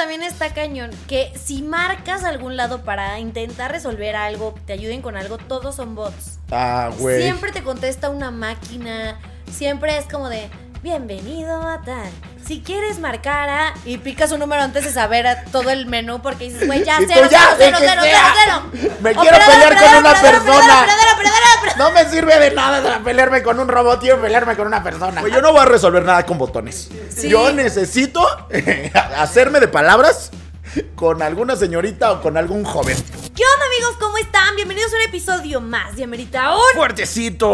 también está cañón, que si marcas algún lado para intentar resolver algo, te ayuden con algo, todos son bots. Ah, güey. Siempre te contesta una máquina, siempre es como de, bienvenido a tal. Si quieres marcar a... Y picas un número antes de saber a todo el menú porque dices, güey, ya, cero, ya, cero, cero, que cero, cero, cero. Me quiero Operador, pelear con operador, una operador, persona. operador, operador, operador. No me sirve de nada de pelearme con un robot, quiero pelearme con una persona. Güey, yo no voy a resolver nada con botones. Sí. Yo necesito hacerme de palabras con alguna señorita o con algún joven. ¿Qué onda, amigos? ¿Cómo están? Bienvenidos a un episodio más de Amerita Un. ¡Fuertecito!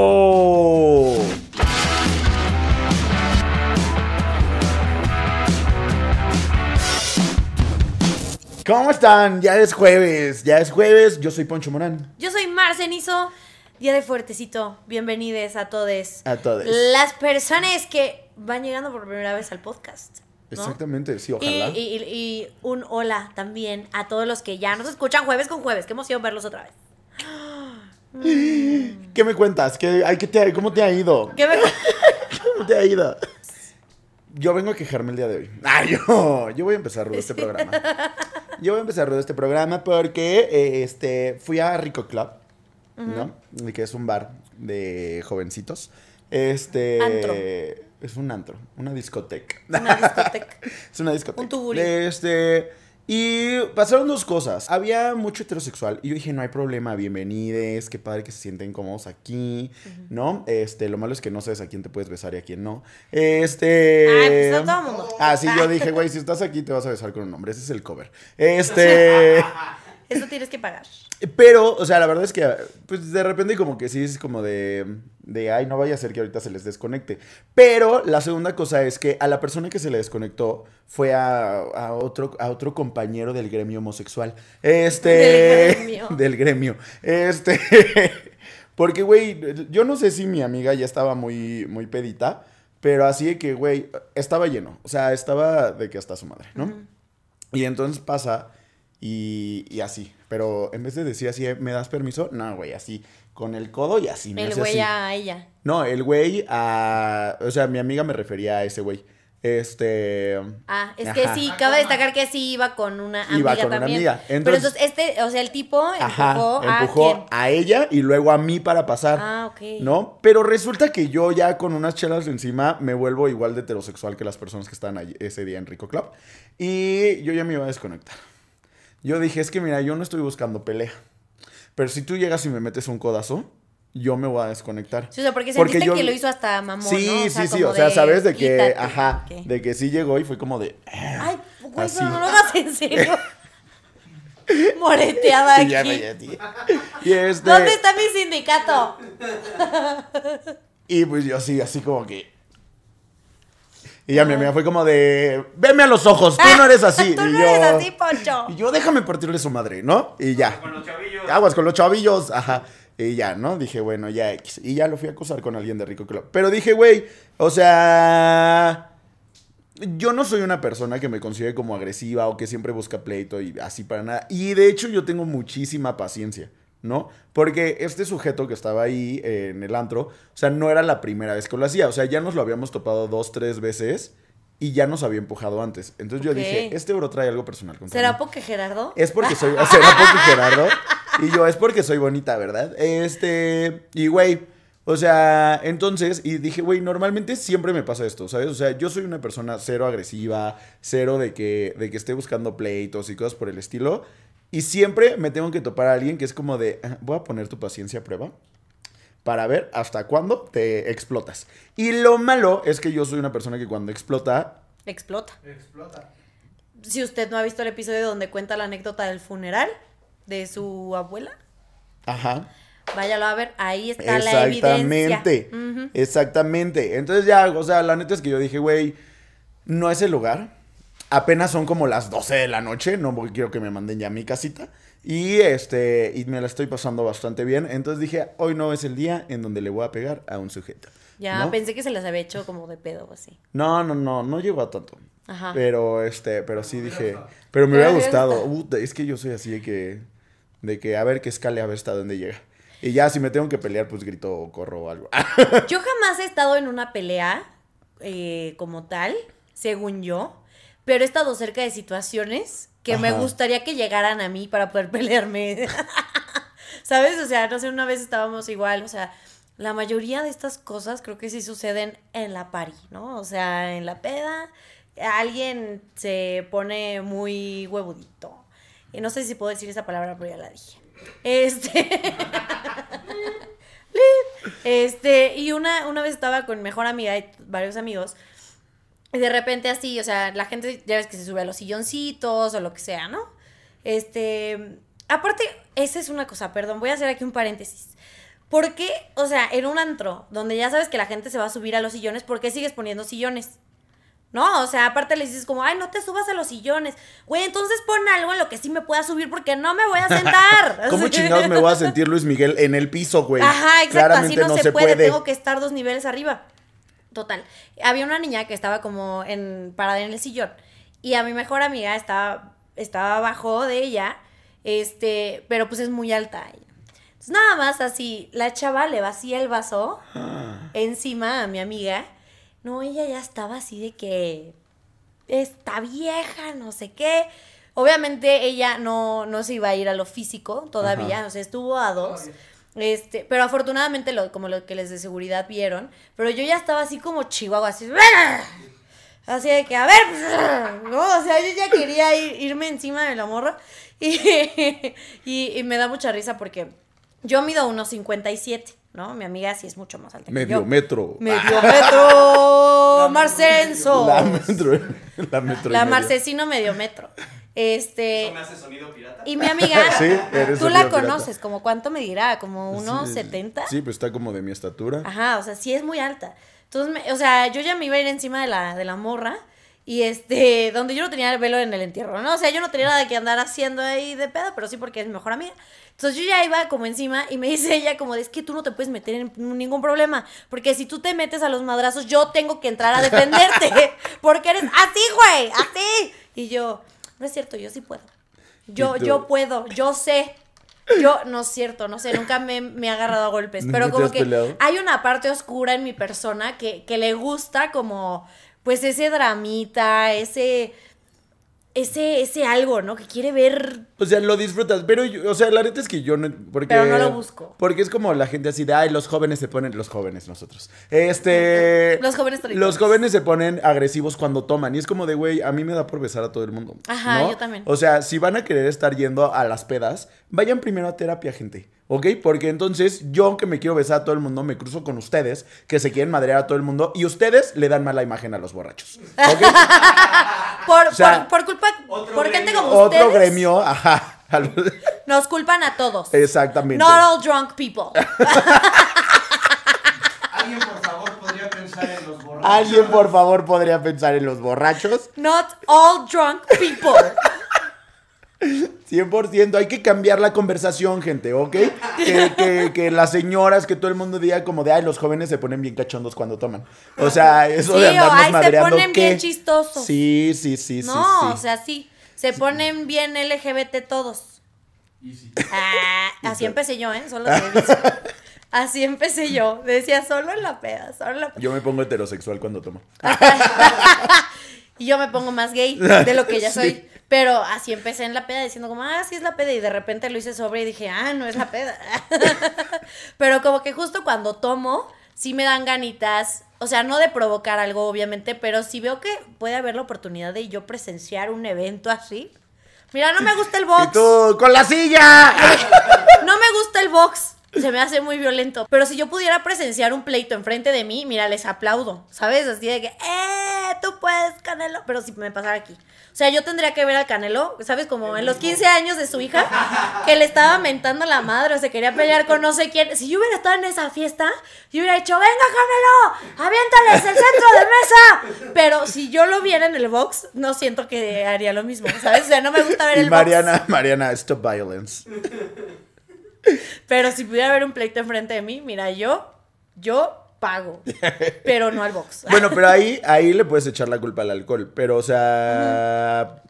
¿Cómo están? Ya es jueves, ya es jueves. Yo soy Poncho Morán. Yo soy Marcenizo, día de fuertecito. Bienvenidos a todos. A todes. Las personas que van llegando por primera vez al podcast. ¿no? Exactamente, sí, ojalá. y- y- y un hola también a todos los que ya nos escuchan jueves con jueves. Qué emoción verlos otra vez. ¿Qué me cuentas? ¿Qué, ay, ¿qué te ha- ¿Cómo te ha ido? ¿Qué me- ¿Cómo te ha ido? Yo vengo a quejarme el día de hoy. Ah, yo, yo voy a empezar este programa. Yo voy a empezar este programa porque eh, este, fui a Rico Club, ¿no? Que es un bar de jovencitos. Este. Antro. Es un antro, una discoteca. Una discoteca. Es una discoteca. Un tuburi. Este. Y pasaron dos cosas. Había mucho heterosexual. Y yo dije, no hay problema, bienvenides. Qué padre que se sienten cómodos aquí. ¿No? Este, lo malo es que no sabes a quién te puedes besar y a quién no. Este. Ay, pues a todo mundo. Ah, sí, yo dije, güey, si estás aquí te vas a besar con un hombre. Ese es el cover. Este. Eso tienes que pagar. Pero, o sea, la verdad es que, pues de repente como que sí es como de, de, ay, no vaya a ser que ahorita se les desconecte. Pero la segunda cosa es que a la persona que se le desconectó fue a, a otro, a otro compañero del gremio homosexual. Este... Del gremio. Del gremio. Este... Porque, güey, yo no sé si mi amiga ya estaba muy, muy pedita, pero así de que, güey, estaba lleno. O sea, estaba de que hasta su madre, ¿no? Y entonces pasa y, y así. Pero en vez de decir así, ¿me das permiso? No, güey, así. Con el codo y así. me El hace güey así. a ella. No, el güey a... O sea, mi amiga me refería a ese güey. Este... Ah, es que Ajá. sí, cabe destacar que sí iba con una amiga Iba con una también. amiga. Pero Entonces- entonces este, o sea, el tipo Ajá, empujó, a empujó a ella y luego a mí para pasar. Ah, ok. ¿No? Pero resulta que yo ya con unas chelas encima me vuelvo igual de heterosexual que las personas que estaban ahí ese día en Rico Club. Y yo ya me iba a desconectar. Yo dije, es que mira, yo no estoy buscando pelea. Pero si tú llegas y me metes un codazo, yo me voy a desconectar. Sí, o sea, porque Porque sentiste yo- que lo hizo hasta mamón, sí, ¿no? O sea, sí, sí. O sea, sabes de que, quítate, ajá, ok. de que sí llegó y fue como de... Ay, güey, Así. pero no lo hagas en serio. Moreteada Y ya aquí. me. Y este... ¿Dónde está mi sindicato? Y pues yo sí, así como que. Y ya mi amiga fue como de. Veme a los ojos, tú no eres así. Tú y no yo, eres así, Poncho. Y yo, déjame partirle su madre, ¿no? Y ya. Con los chavillos. Aguas con los chavillos, ajá. Y ya, ¿no? Dije, bueno, ya X. Y ya lo fui a acusar con alguien de Rico Club. Pero dije, güey, o sea. Yo no soy una persona que me considere como agresiva o que siempre busca pleito y así para nada. Y de hecho, yo tengo muchísima paciencia, ¿no? Porque este sujeto que estaba ahí eh, en el antro, o sea, no era la primera vez que lo hacía. O sea, ya nos lo habíamos topado dos, tres veces y ya nos había empujado antes. Entonces yo dije, este bro trae algo personal contra ¿Será mí. porque Gerardo? Es porque soy. ¿Será porque Gerardo? Y yo, es porque soy bonita, ¿verdad? Este. Y güey. O sea, entonces, y dije, güey, normalmente siempre me pasa esto, ¿sabes? O sea, yo soy una persona cero agresiva, cero de que, de que esté buscando pleitos y cosas por el estilo. Y siempre me tengo que topar a alguien que es como de, "Ah, voy a poner tu paciencia a prueba para ver hasta cuándo te explotas. Y lo malo es que yo soy una persona que cuando explota, Explota. Explota. Si usted no ha visto el episodio donde cuenta la anécdota del funeral de su abuela, ajá. váyalo a ver, ahí está la evidencia. Exactamente. Exactamente. Entonces ya, o sea, la neta es que yo dije, güey, no es el lugar. Apenas son como las 12 de la noche, no porque quiero que me manden ya a mi casita. Y este, y me la estoy pasando bastante bien. Entonces dije, hoy no es el día en donde le voy a pegar a un sujeto. Ya ¿no? pensé que se les había hecho como de pedo o así. No, no, no, no llegó a tanto. Ajá. Pero este, pero sí dije, pero me hubiera gustado. Puta, es que yo soy así de que, de que a ver que escale, a ver hasta dónde llega. Y ya, si me tengo que pelear, pues grito o corro o algo. Yo jamás he estado en una pelea eh, como tal, según yo. Pero he estado cerca de situaciones que me gustaría que llegaran a mí para poder pelearme. ¿Sabes? O sea, no sé, una vez estábamos igual, o sea, la mayoría de estas cosas creo que sí suceden en la pari, ¿no? O sea, en la peda, alguien se pone muy huevudito. Y no sé si puedo decir esa palabra, pero ya la dije. Este. este, y una, una vez estaba con mi mejor amiga y varios amigos. Y de repente así, o sea, la gente ya ves que se sube a los silloncitos o lo que sea, ¿no? Este, aparte, esa es una cosa, perdón, voy a hacer aquí un paréntesis. ¿Por qué, o sea, en un antro donde ya sabes que la gente se va a subir a los sillones, ¿por qué sigues poniendo sillones? No, o sea, aparte le dices como, ay, no te subas a los sillones. Güey, entonces pon algo en lo que sí me pueda subir porque no me voy a sentar. ¿Cómo chingados me voy a sentir Luis Miguel en el piso, güey? Ajá, exacto, Claramente así no, se, puede, tengo que estar dos niveles arriba. Total. Había una niña que estaba como en parada en el sillón y a mi mejor amiga estaba estaba abajo de ella, este, pero pues es muy alta. Entonces nada más así, la chava le vacía el vaso encima a mi amiga. No, ella ya estaba así de que está vieja, no sé qué. Obviamente ella no, no se iba a ir a lo físico todavía, Ajá. o sea, estuvo a dos. Este, pero afortunadamente, lo, como lo que les de seguridad vieron, pero yo ya estaba así como chihuahua, así. Así de que, a ver, no, o sea, yo ya quería ir- irme encima de la morra. Y, y, y me da mucha risa porque yo mido unos 57, ¿no? Mi amiga sí es mucho más alta que Medio yo. metro. Medio metro, Marcenso. La metro. La metro. La. Marcesino medio metro. Este. ¿Eso me hace sonido pirata? Y mi amiga, Sí, eres tú la pirata. conoces, como cuánto medirá, como unos Sí, 70. Sí, pues está como de mi estatura. Ajá, o sea, sí es muy alta. Entonces, me- o sea, yo ya me iba a ir encima de la, de la morra. Y este, donde yo no tenía el velo en el entierro, ¿no? O sea, yo no tenía nada que andar haciendo ahí de pedo, pero sí porque es mi mejor amiga. Entonces yo ya iba como encima y me dice ella como, de, es que tú no te puedes meter en ningún problema, porque si tú te metes a los madrazos, yo tengo que entrar a defenderte, porque eres así, güey, así. Y yo, no es cierto, yo sí puedo. Yo, yo puedo, yo sé. Yo, no es cierto, no sé, nunca me, me he agarrado a golpes, ¿Nunca pero como que peleado? hay una parte oscura en mi persona que, que le gusta como, pues ese dramita, ese, ese, ese algo, ¿no? Que quiere ver O sea, lo disfrutas, pero, yo- o sea, la neta es que yo no... Porque, Pero no lo busco. Porque es como la gente así de, ay, los jóvenes se ponen, los jóvenes nosotros. Este... Los jóvenes traiciones. Los jóvenes se ponen agresivos cuando toman. Y es como de, güey, a mí me da por besar a todo el mundo. Ajá, ¿no? yo también. O sea, si van a querer estar yendo a las pedas, vayan primero a terapia, gente. ¿Ok? Porque entonces yo que me quiero besar a todo el mundo, me cruzo con ustedes que se quieren madrear a todo el mundo y ustedes le dan mala imagen a los borrachos. ¿Ok? por, o sea, por, por culpa, otro por gente gremio. como Otro ustedes, gremio, ajá. nos culpan a todos. Exactamente. Not all drunk people. ¿Alguien, por favor, podría pensar en los borrachos? Alguien, por favor, podría pensar en los borrachos. Not all drunk people. 100%, hay que cambiar la conversación, gente, ¿ok? Que, que- que las señoras, que todo el mundo diga como de, ay, los jóvenes se ponen bien cachondos cuando toman. O sea, eso Sí, de o andarnos ay, se ponen ¿qué? bien chistosos. Sí, sí, sí, sí, no, sí. o sea, sí. Se ponen bien LGBT todos. Ah, así empecé yo, ¿eh? Solo. Así empecé yo. Decía solo en la peda, solo en la peda. Yo me pongo heterosexual cuando tomo. Y yo me pongo más gay de lo que ya Sí. soy. Pero así empecé en la peda diciendo como, ah, sí es la peda. Y de repente lo hice sobre y dije, ah, no es la peda. Pero como que justo cuando tomo, sí me dan ganitas. O sea, no de provocar algo, obviamente, pero si veo que puede haber la oportunidad de yo presenciar un evento así. Mira, no me gusta el ¡Y box. tú, con la silla! No me gusta el box. Se me hace muy violento. Pero si yo pudiera presenciar un pleito enfrente de mí, mira, les aplaudo. ¿Sabes? Así de que, ¡eh! Tú puedes, Canelo. Pero si me pasara aquí. O sea, yo tendría que ver al Canelo, ¿sabes? Como en los 15 años de su hija, que le estaba mentando la madre o se quería pelear con no sé quién. Si yo hubiera estado en esa fiesta, yo hubiera dicho, ¡venga, Canelo! ¡Aviéntales el centro de mesa! Pero si yo lo viera en el box, no siento que haría lo mismo, ¿sabes? O sea, no me gusta ver el box. Mariana, Mariana, stop violence. Pero si pudiera haber un pleito enfrente de mí, mira, yo, yo pago. Pero no al box. Bueno, pero ahí, ahí le puedes echar la culpa al alcohol. Pero, o sea.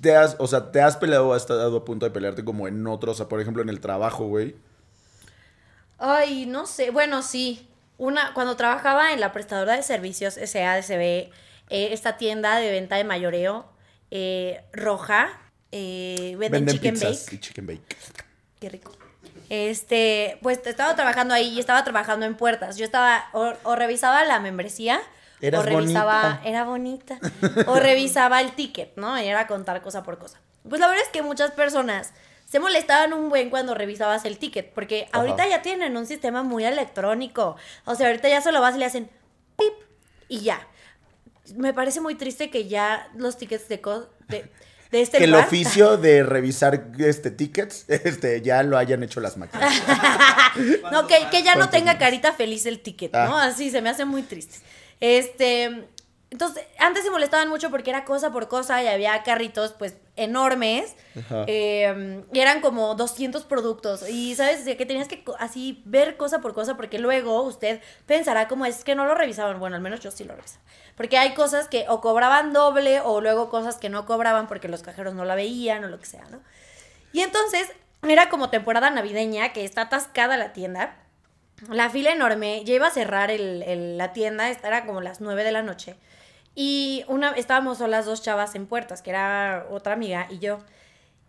Te has, o sea, te has peleado o has estado a punto de pelearte como en otros, o sea, por ejemplo, en el trabajo, güey. Ay, no sé. Bueno, sí. Una, cuando trabajaba en la prestadora de servicios SADCB, eh, esta tienda de venta de mayoreo eh, roja. eh, venden, Venden chicken pizzas bake. y chicken bake. Qué rico. Este, pues estaba trabajando ahí y estaba trabajando en puertas. Yo estaba, o, o revisaba la membresía, Eras o revisaba, bonita. era bonita, o revisaba el ticket, ¿no? Y era contar cosa por cosa. Pues la verdad es que muchas personas se molestaban un buen cuando revisabas el ticket, porque Ajá. ahorita ya tienen un sistema muy electrónico. O sea, ahorita ya solo vas y le hacen pip y ya. Me parece muy triste que ya los tickets de, co- de, de este que el oficio de revisar este tickets este ya lo hayan hecho las máquinas. No, que, que ya no ¿Cuántos tenga más? carita feliz el ticket, ¿no? Ah. Así se me hace muy triste. Este, entonces, antes se molestaban mucho porque era cosa por cosa y había carritos, pues, enormes. Eh, y eran como 200 productos. Y, ¿sabes? O sea, que tenías que así ver cosa por cosa porque luego usted pensará como es que no lo revisaban. Bueno, al menos yo sí lo revisaba. Porque hay cosas que o cobraban doble o luego cosas que no cobraban porque los cajeros no la veían o lo que sea, ¿no? Y entonces era como temporada navideña que está atascada la tienda. La fila enorme, ya iba a cerrar el- el- la tienda, era como las 9 de la noche. Y una, estábamos solas dos chavas en puertas, que era otra amiga y yo.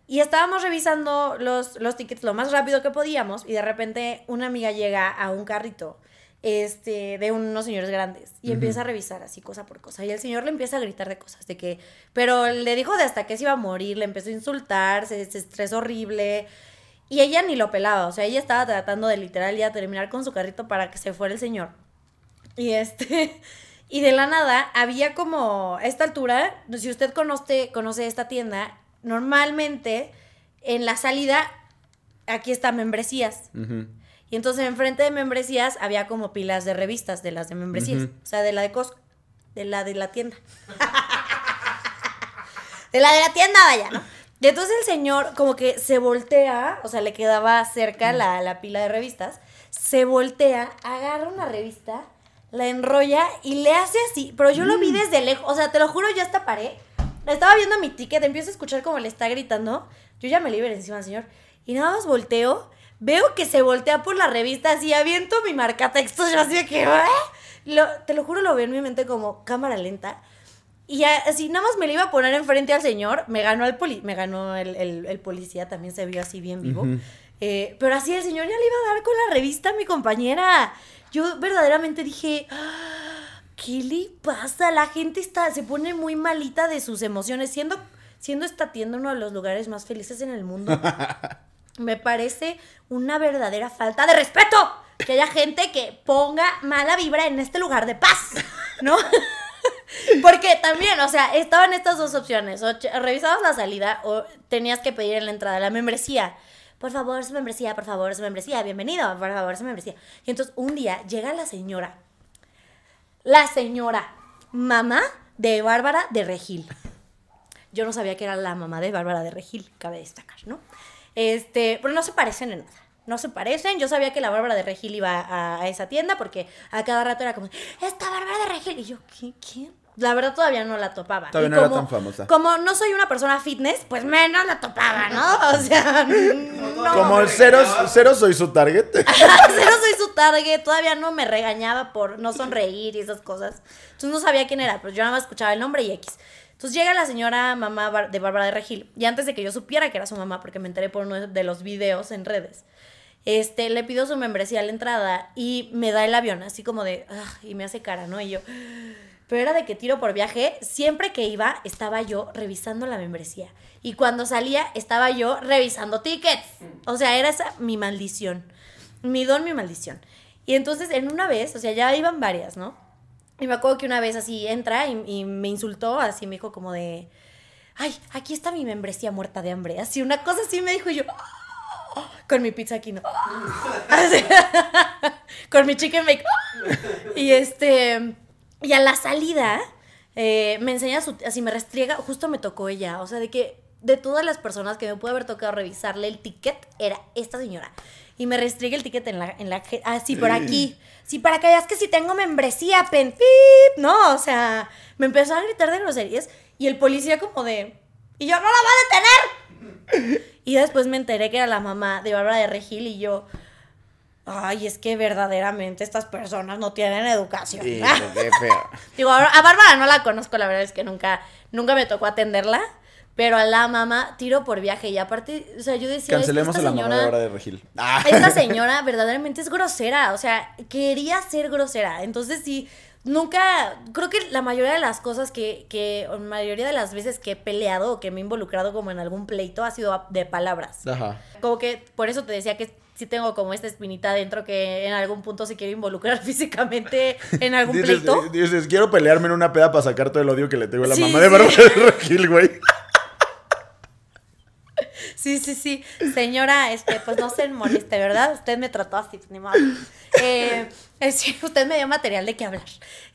Y estábamos revisando los, los tickets lo más rápido que podíamos y de repente una amiga llega a un carrito este, de unos señores grandes y empieza a revisar así cosa por cosa. Y el señor le empieza a gritar de cosas, de que, pero le dijo de hasta que se iba a morir, le empezó a insultar, se, se estresó horrible. Y ella ni lo pelaba, o sea, ella estaba tratando de literal ya terminar con su carrito para que se fuera el señor. Y este, y de la nada había como, a esta altura, si usted conoce, conoce esta tienda, normalmente en la salida, aquí está membresías. Y entonces enfrente de membresías había como pilas de revistas de las de membresías. O sea, de la de Costco. De la de la tienda. de la de la tienda, vaya, ¿no? Y entonces el señor como que se voltea, o sea, le quedaba cerca la, la pila de revistas, se voltea, agarra una revista, la enrolla y le hace así, pero yo lo vi desde lejos, o sea, te lo juro, yo hasta paré, estaba viendo mi ticket, empiezo a escuchar como le está gritando, yo ya me libre encima señor, y nada más volteo, veo que se voltea por la revista así, aviento mi marcatextos, yo así de que, "¿Ah?". Lo- te lo juro, lo veo en mi mente como cámara lenta, y así nada más me lo iba a poner enfrente al señor, me ganó el poli, me ganó el, el- el policía, también se vio así bien vivo. Eh, pero así el señor ya le iba a dar con la revista a mi compañera. Yo verdaderamente dije, "Ah, ¿qué le pasa? La gente está, se pone muy malita de sus emociones, siendo, siendo esta tienda uno de los lugares más felices en el mundo. Me parece una verdadera falta de respeto que haya gente que ponga mala vibra en este lugar de paz, ¿no? Porque también, o sea, estaban estas dos opciones. O revisabas la salida o tenías que pedir en la entrada la membresía. Por favor, su membresía, por favor, su membresía, bienvenido, por favor, su membresía. Y entonces un día llega la señora, la señora, mamá de Bárbara de Regil. Yo no sabía que era la mamá de Bárbara de Regil, cabe destacar, ¿no? Este, pero no se parecen en nada. No se parecen. Yo sabía que la Bárbara de Regil iba a, esa tienda porque a cada rato era como, esta Bárbara de Regil. Y yo. ¿Quién? La verdad todavía no la topaba. Todavía Y no era como- tan famosa. Como no soy una persona fitness, pues menos la topaba, ¿no? O sea, no. Como el cero, cero soy su target. Cero soy su target, todavía no me regañaba por no sonreír y esas cosas. Entonces no sabía quién era, pero yo nada más escuchaba el nombre y X. Entonces llega la señora mamá de Bárbara de Regil, y antes de que yo supiera que era su mamá, porque me enteré por uno de los videos en redes, este, le pido su membresía a la entrada y me da el avión, así como de, y me hace cara, ¿no? Y yo, pero era de que tiro por viaje, siempre que iba estaba yo revisando la membresía. Y cuando salía estaba yo revisando tickets. O sea, era esa mi maldición. Mi don, mi maldición. Y entonces en una vez, o sea, ya iban varias, ¿no? Y me acuerdo que una vez así entra y, y me insultó, así me dijo como de, ay, aquí está mi membresía muerta de hambre. Así, una cosa así me dijo y yo, "Ah", con mi pizza aquí, ¿no? Con mi chicken bake. Y este, y a la salida, eh, me enseña su, así me restriega, justo me tocó ella, o sea, de que de todas las personas que me puede haber tocado revisarle el ticket, era esta señora. Y me restriega el ticket en la, en la, je- así por aquí. Sí, para que veas que si tengo membresía, pen, pip, ¿no? O sea, me empezó a gritar de groserías y el policía como de, y yo no la voy a detener. Y después me enteré que era la mamá de Bárbara de Regil y yo, Ay, es que verdaderamente estas personas no tienen educación. Sí, qué feo. Digo, a a Bárbara no la conozco, la verdad es que nunca, nunca me tocó atenderla. Pero a la mamá tiro por viaje. Y aparte, o sea, yo decía. es que Cancelemos a esta la mamá señora- de hora de Regil. Ah. esta señora verdaderamente es grosera, o sea, quería ser grosera. Entonces sí, nunca, creo que la mayoría de las cosas que, que, o la mayoría de las veces que he peleado o que me he involucrado como en algún pleito ha sido de palabras. Ajá. Como que por eso te decía que sí tengo como esta espinita dentro que en algún punto se quiere involucrar físicamente en algún Dices, pleito. dices, quiero pelearme en una peda para sacar todo el odio que le tengo a la Sí, mamá de sí. Bárbara de Regil, güey. Sí, sí, sí. Señora, este, pues no se moleste, ¿verdad? Usted me trató así, ni modo. Eh, eh, sí, usted me dio material de qué hablar.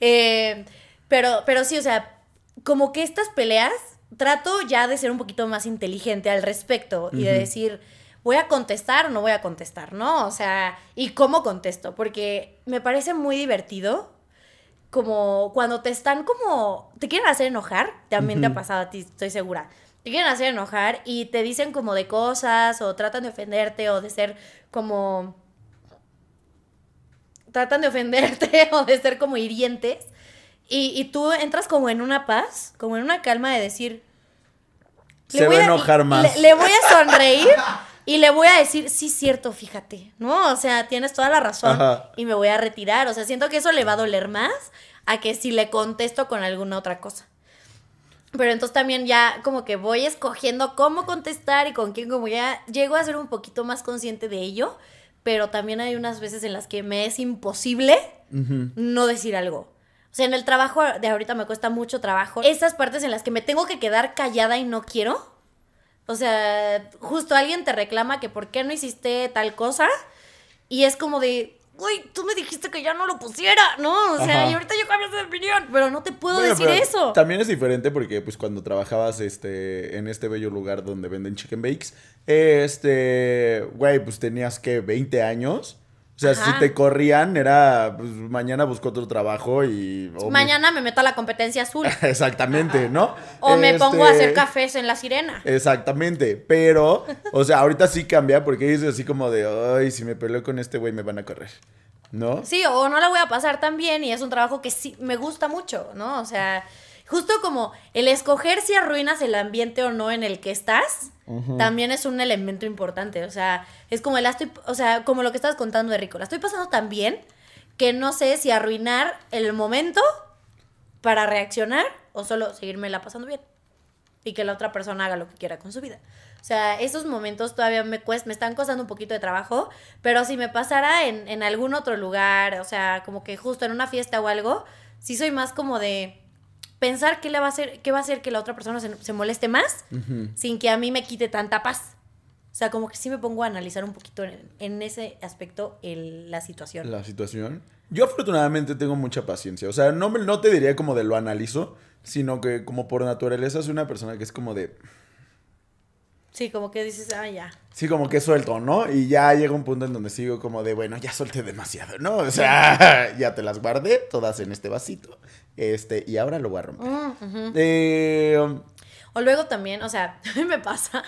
Eh, pero, pero sí, o sea, como que estas peleas, trato ya de ser un poquito más inteligente al respecto y de decir, voy a contestar o no voy a contestar, ¿no? O sea, ¿y cómo contesto? Porque me parece muy divertido como cuando te están como, te quieren hacer enojar, también te ha pasado a ti, estoy segura. Te quieren hacer enojar y te dicen como de cosas o tratan de ofenderte o de ser como... Tratan de ofenderte o de ser como hirientes. Y, y tú entras como en una paz, como en una calma de decir... Se va a enojar más. Le, le voy a sonreír y le voy a decir, sí, cierto, fíjate, ¿no? O sea, tienes toda la razón Ajá. y me voy a retirar. O sea, siento que eso le va a doler más a que si le contesto con alguna otra cosa. Pero entonces también ya como que voy escogiendo cómo contestar y con quién, como ya llego a ser un poquito más consciente de ello, pero también hay unas veces en las que me es imposible no decir algo. O sea, en el trabajo de ahorita me cuesta mucho trabajo. Esas partes en las que me tengo que quedar callada y no quiero. O sea, justo alguien te reclama que por qué no hiciste tal cosa y es como de, uy, tú me dijiste que ya no lo pusiera, ¿no? O sea, Ajá. y ahorita yo cambié de opinión, pero no te puedo Bueno, decir eso. También es diferente porque pues cuando trabajabas este en este bello lugar donde venden chicken bakes, este, güey, pues tenías que 20 años. O sea, Ajá. si te corrían era pues mañana busco otro trabajo y Mañana me meto a la competencia azul. Exactamente, ¿no? O me pongo a Este, hacer cafés en la sirena. Exactamente, pero, o sea, ahorita sí cambia porque dices así como de, ay, si me peleo con este güey me van a correr, ¿no? Sí, o no la voy a pasar tan bien y es un trabajo que sí me gusta mucho, ¿no? O sea, justo como el escoger si arruinas el ambiente o no en el que estás, también es un elemento importante. O sea, es como la estoy, o sea, como lo que estabas contando de Rico, la estoy pasando tan bien que no sé si arruinar el momento para reaccionar o solo seguirme la pasando bien y que la otra persona haga lo que quiera con su vida. O sea, esos momentos todavía me cuest- me están costando un poquito de trabajo, pero si me pasara en, en algún otro lugar, o sea, como que justo en una fiesta o algo, sí soy más como de pensar qué le va a hacer, qué va a hacer que la otra persona se, se moleste más sin que a mí me quite tanta paz. O sea, como que sí me pongo a analizar un poquito en, en ese aspecto el- la situación. La situación. Yo afortunadamente tengo mucha paciencia, o sea, no, no te diría como de lo analizo, sino que como por naturaleza soy una persona que es como de, Sí, como que dices, ah, ya. sí, como que suelto, ¿no? Y ya llega un punto en donde sigo como de, bueno, ya solté demasiado, ¿no? O sea, ya te las guardé todas en este vasito, este, y ahora lo voy a romper. Mm. Eh, O luego también, o sea, a mí me pasa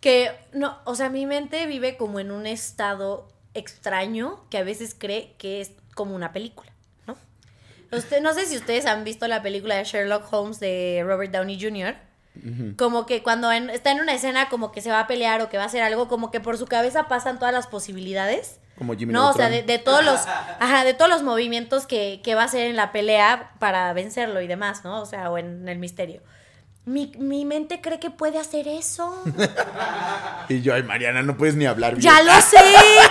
que, no, o sea, mi mente vive como en un estado extraño que a veces cree que es como una película, ¿no? Usted, no sé si ustedes han visto la película de Sherlock Holmes de Robert Downey Jr., como que cuando en- está en una escena como que se va a pelear o que va a hacer algo, como que por su cabeza pasan todas las posibilidades. Como Jimmy No, o sea, de, de todos los, ajá, de todos los movimientos que, que va a hacer en la pelea para vencerlo y demás, ¿no? O sea, o en el misterio. Mi, mi mente cree que puede hacer eso. Y yo, ay, Mariana, no puedes ni hablar bien. ya lo sé,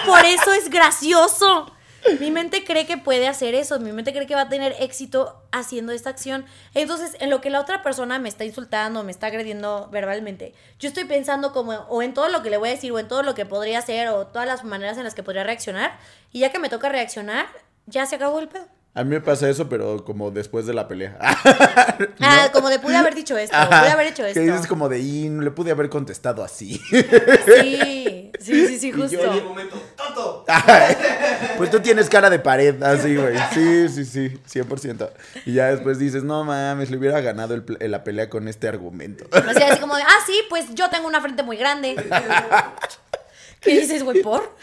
por eso es gracioso. Mi mente cree que puede hacer eso, mi mente cree que va a tener éxito haciendo esta acción. Entonces, en lo que la otra persona me está insultando, me está agrediendo verbalmente, yo estoy pensando como o en todo lo que le voy a decir o en todo lo que podría hacer o todas las maneras en las que podría reaccionar. Y ya que me toca reaccionar, ya se acabó el pedo. A mí me pasa eso, pero como después de la pelea. Ah, como de pude haber dicho esto, Ajá, pude haber hecho esto. Que dices como de, y no le pude haber contestado así. Sí, sí, sí, sí, yo- justo. En un momento, ¡tonto! pues tú tienes cara de pared, así, güey. Sí, sí, sí, 100%. Y ya después dices, no mames, le hubiera ganado el la pelea con este argumento. O sea, así como de, ah, sí, pues yo tengo una frente muy grande. ¿Qué dices, güey, por?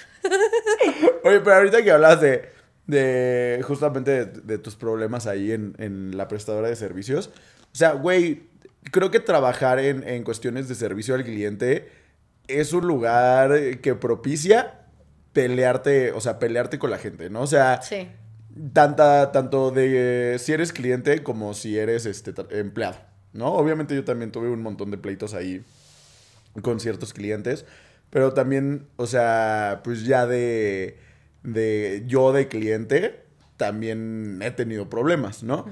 Oye, pero ahorita que hablas de, de justamente de, de tus problemas ahí en, en la prestadora de servicios, o sea, güey, creo que trabajar en, en cuestiones de servicio al cliente es un lugar que propicia pelearte, o sea, pelearte con la gente, ¿no? O sea, Sí. tanta, tanto de si eres cliente como si eres este, empleado, ¿no? Obviamente yo también tuve un montón de pleitos ahí con ciertos clientes, pero también, o sea, pues ya de, de yo de cliente también he tenido problemas, ¿no?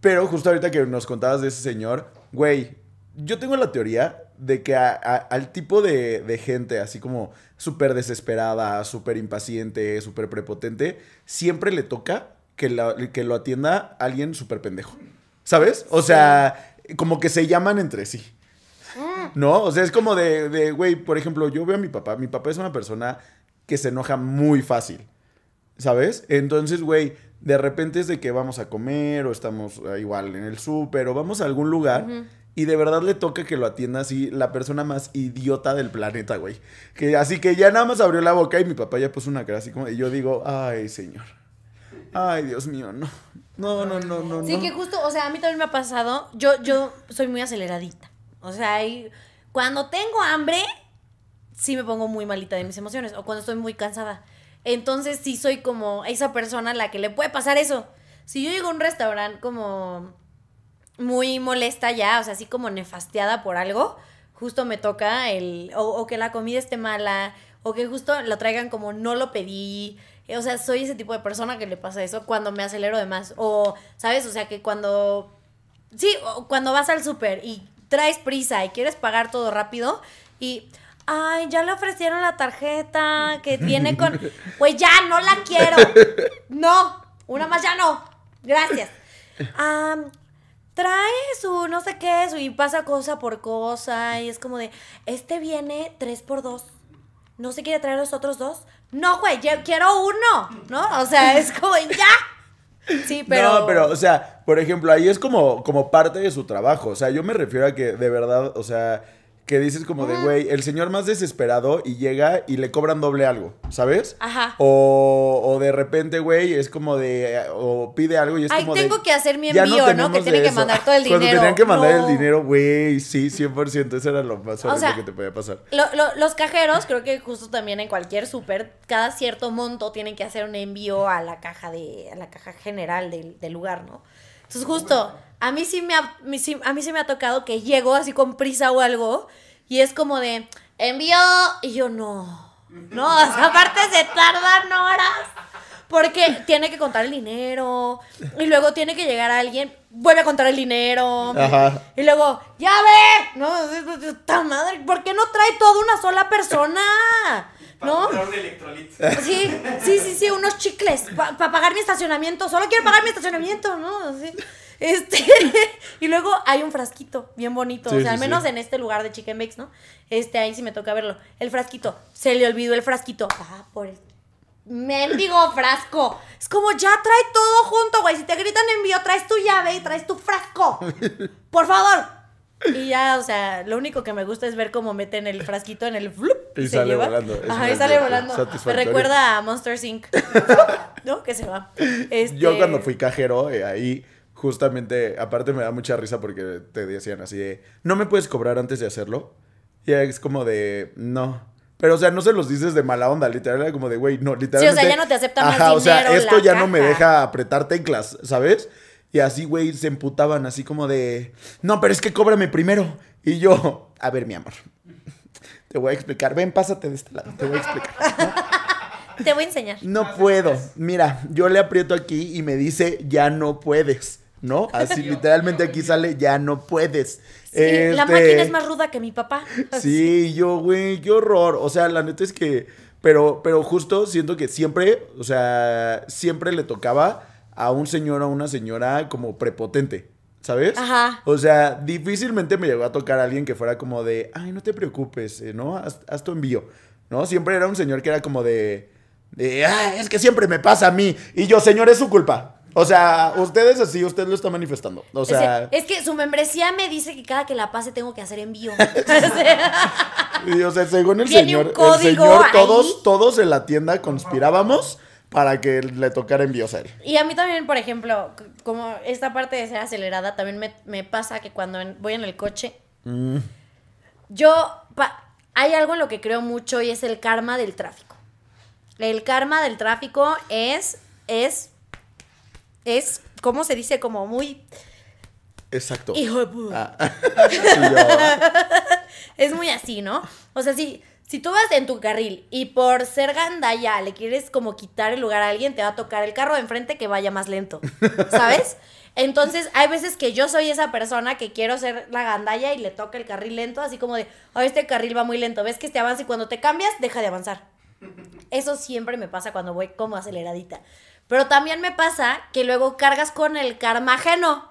Pero justo ahorita que nos contabas de ese señor, güey, yo tengo la teoría de que a- a- al tipo de, de gente así como súper desesperada, súper impaciente, súper prepotente, siempre le toca que, la- que lo atienda alguien súper pendejo. ¿Sabes? O sea, como que se llaman entre sí. ¿No? O sea, es como de, de, güey, por ejemplo, yo veo a mi papá. Mi papá es una persona que se enoja muy fácil. ¿Sabes? Entonces, güey, de repente es de que vamos a comer o estamos eh, igual en el súper o vamos a algún lugar y de verdad le toca que lo atienda así la persona más idiota del planeta, güey. Que así que ya nada más abrió la boca y mi papá ya puso una cara así como y yo digo, "Ay, señor. Ay, Dios mío, no. No, no, no, no, Sí, no. que justo, o sea, a mí también me ha pasado. Yo, yo soy muy aceleradita. O sea, y cuando tengo hambre, sí me pongo muy malita de mis emociones. O cuando estoy muy cansada. Entonces sí soy como esa persona la que le puede pasar eso. Si yo llego a un restaurante como muy molesta ya, o sea, así como nefasteada por algo, justo me toca el, o, que la comida esté mala, o que justo lo traigan como no lo pedí. O sea, soy ese tipo de persona que le pasa eso cuando me acelero de más. O, ¿sabes? O sea, que cuando... Sí, o cuando vas al súper y traes prisa y quieres pagar todo rápido y... Ay, ya le ofrecieron la tarjeta que viene con... Pues ya, no la quiero. No, una más ya no. Gracias. Trae su no sé qué, su y pasa cosa por cosa y es como de, este viene tres por dos. ¿No se quiere traer los otros dos? No, güey, yo quiero uno, ¿no? O sea, es como, ya. Sí, pero... No, pero, o sea, por ejemplo, ahí es como, como parte de su trabajo. O sea, yo me refiero a que de verdad, o sea, que dices como de, güey, el señor más desesperado y llega y le cobran doble algo, ¿sabes? Ajá. O, o de repente, güey, es como de, o pide algo y es Ay, como tengo de, que hacer mi envío, ¿no? tenemos Que tiene que eso. mandar todo el Cuando dinero. tenían que mandar No. el dinero, güey, sí, 100%, eso era lo más horrible sea, que te podía pasar. Lo- lo- los cajeros, creo que justo también en cualquier súper, cada cierto monto tienen que hacer un envío a la caja de, a la caja general del, del lugar, ¿no? Entonces justo, a mí sí me ha, sí- a mí sí me ha tocado que llego así con prisa o algo y es como de envío y yo no, no, o sea, aparte se tardan horas. Porque tiene que contar el dinero. Y luego tiene que llegar alguien, vuelve a contar el dinero. Ajá. Y luego, ¡ya ve! No, ¡ta madre! ¿Por qué no trae toda una sola persona? ¿No? Sí, sí, sí, sí, unos chicles para pagar mi estacionamiento. Solo quiero pagar mi estacionamiento, ¿no? Así. Este, y luego hay un frasquito bien bonito, Sí, o sea, al menos sí. en este lugar de Chicken Bakes, ¿no? Este, ahí sí me toca verlo. El frasquito, se le olvidó el frasquito. Ah, por el mendigo frasco. Es como ya trae todo junto, güey. Si te gritan envío, traes tu llave y traes tu frasco. Por favor. Y ya, o sea, lo único que me gusta es ver cómo meten el frasquito en el flup y, Y se sale lleva. volando. Ajá, y sale volando. Me recuerda a Monster Inc. ¿No? Que se va. Este... Yo cuando fui cajero, eh, ahí justamente, aparte me da mucha risa porque te decían así de, no me puedes cobrar antes de hacerlo. Y es como de, no. Pero, o sea, no se los dices de mala onda, literal, era como de, güey, no, literalmente. ya no te acepta más Ajá, o sea, dinero esto ya no me deja apretar teclas, ¿sabes? Y así, güey, se emputaban así como de, no, pero es que cóbrame primero. Y yo, a ver, mi amor, te voy a explicar. Ven, pásate de este lado, te voy a explicar. Te voy a enseñar. No puedo. Mira, yo le aprieto aquí y me dice, ya no puedes. ¿No? Así literalmente aquí sale, ya no puedes. Sí, la Este, máquina es más ruda que mi papá. Sí, yo, güey, qué horror. O sea, la neta es que. Pero, pero justo siento que siempre, o sea, siempre le tocaba a un señor o a una señora como prepotente. ¿Sabes? Ajá. O sea, difícilmente me llegó a tocar a alguien que fuera como de, ay, no te preocupes, eh, ¿no? Haz, haz tu envío. ¿No? Siempre era un señor que era como de, de, ah, es que siempre me pasa a mí. Y yo, señor, es su culpa. O sea, ustedes así, usted lo está manifestando. O sea, es que su membresía me dice que cada que la pase tengo que hacer envío. Y, o sea, según el señor, el señor, ahí. todos, todos en la tienda conspirábamos para que le tocara envíos a él. y a mí también, por ejemplo, como esta parte de ser acelerada, también me, me pasa que cuando en- voy en el coche, Mm. yo, pa- hay algo en lo que creo mucho y es el karma del tráfico. El karma del tráfico es, es, es, ¿cómo se dice? Como muy, Exacto. hijo de puta. Ah. Es muy así, ¿no? O sea, si, si tú vas en tu carril y por ser gandalla le quieres como quitar el lugar a alguien, te va a tocar el carro de enfrente que vaya más lento, ¿sabes? Entonces, hay veces que yo soy esa persona que quiero ser la gandalla y le toca el carril lento, así como de, oh, este carril va muy lento, ves que este avanza y cuando te cambias, deja de avanzar. Eso siempre me pasa cuando voy como aceleradita. Pero también me pasa que luego cargas con el karma ajeno,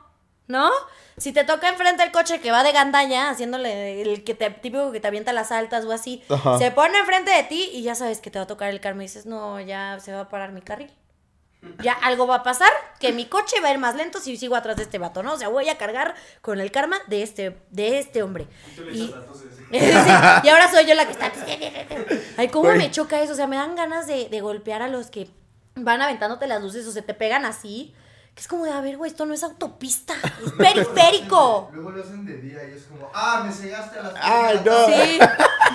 ¿no? Si te toca enfrente el coche que va de gandalla, haciéndole el que te, típico que te avienta las altas o así, Ajá. se pone enfrente de ti y ya sabes que te va a tocar el karma y dices, no, ya se va a parar mi carril. Ya algo va a pasar, que mi coche va a ir más lento si sigo atrás de este vato, ¿no? O sea, voy a cargar con el karma de este, de este hombre. Tú le Y, ahora soy yo la que está. Ay, cómo me choca eso. O sea, me dan ganas de, de golpear a los que van aventándote las luces o se te pegan así. Que es como de, a ver, güey, esto no es autopista, es periférico. Luego lo hacen de día y es como, ah, me cegaste a las Ay, de la no. tarde".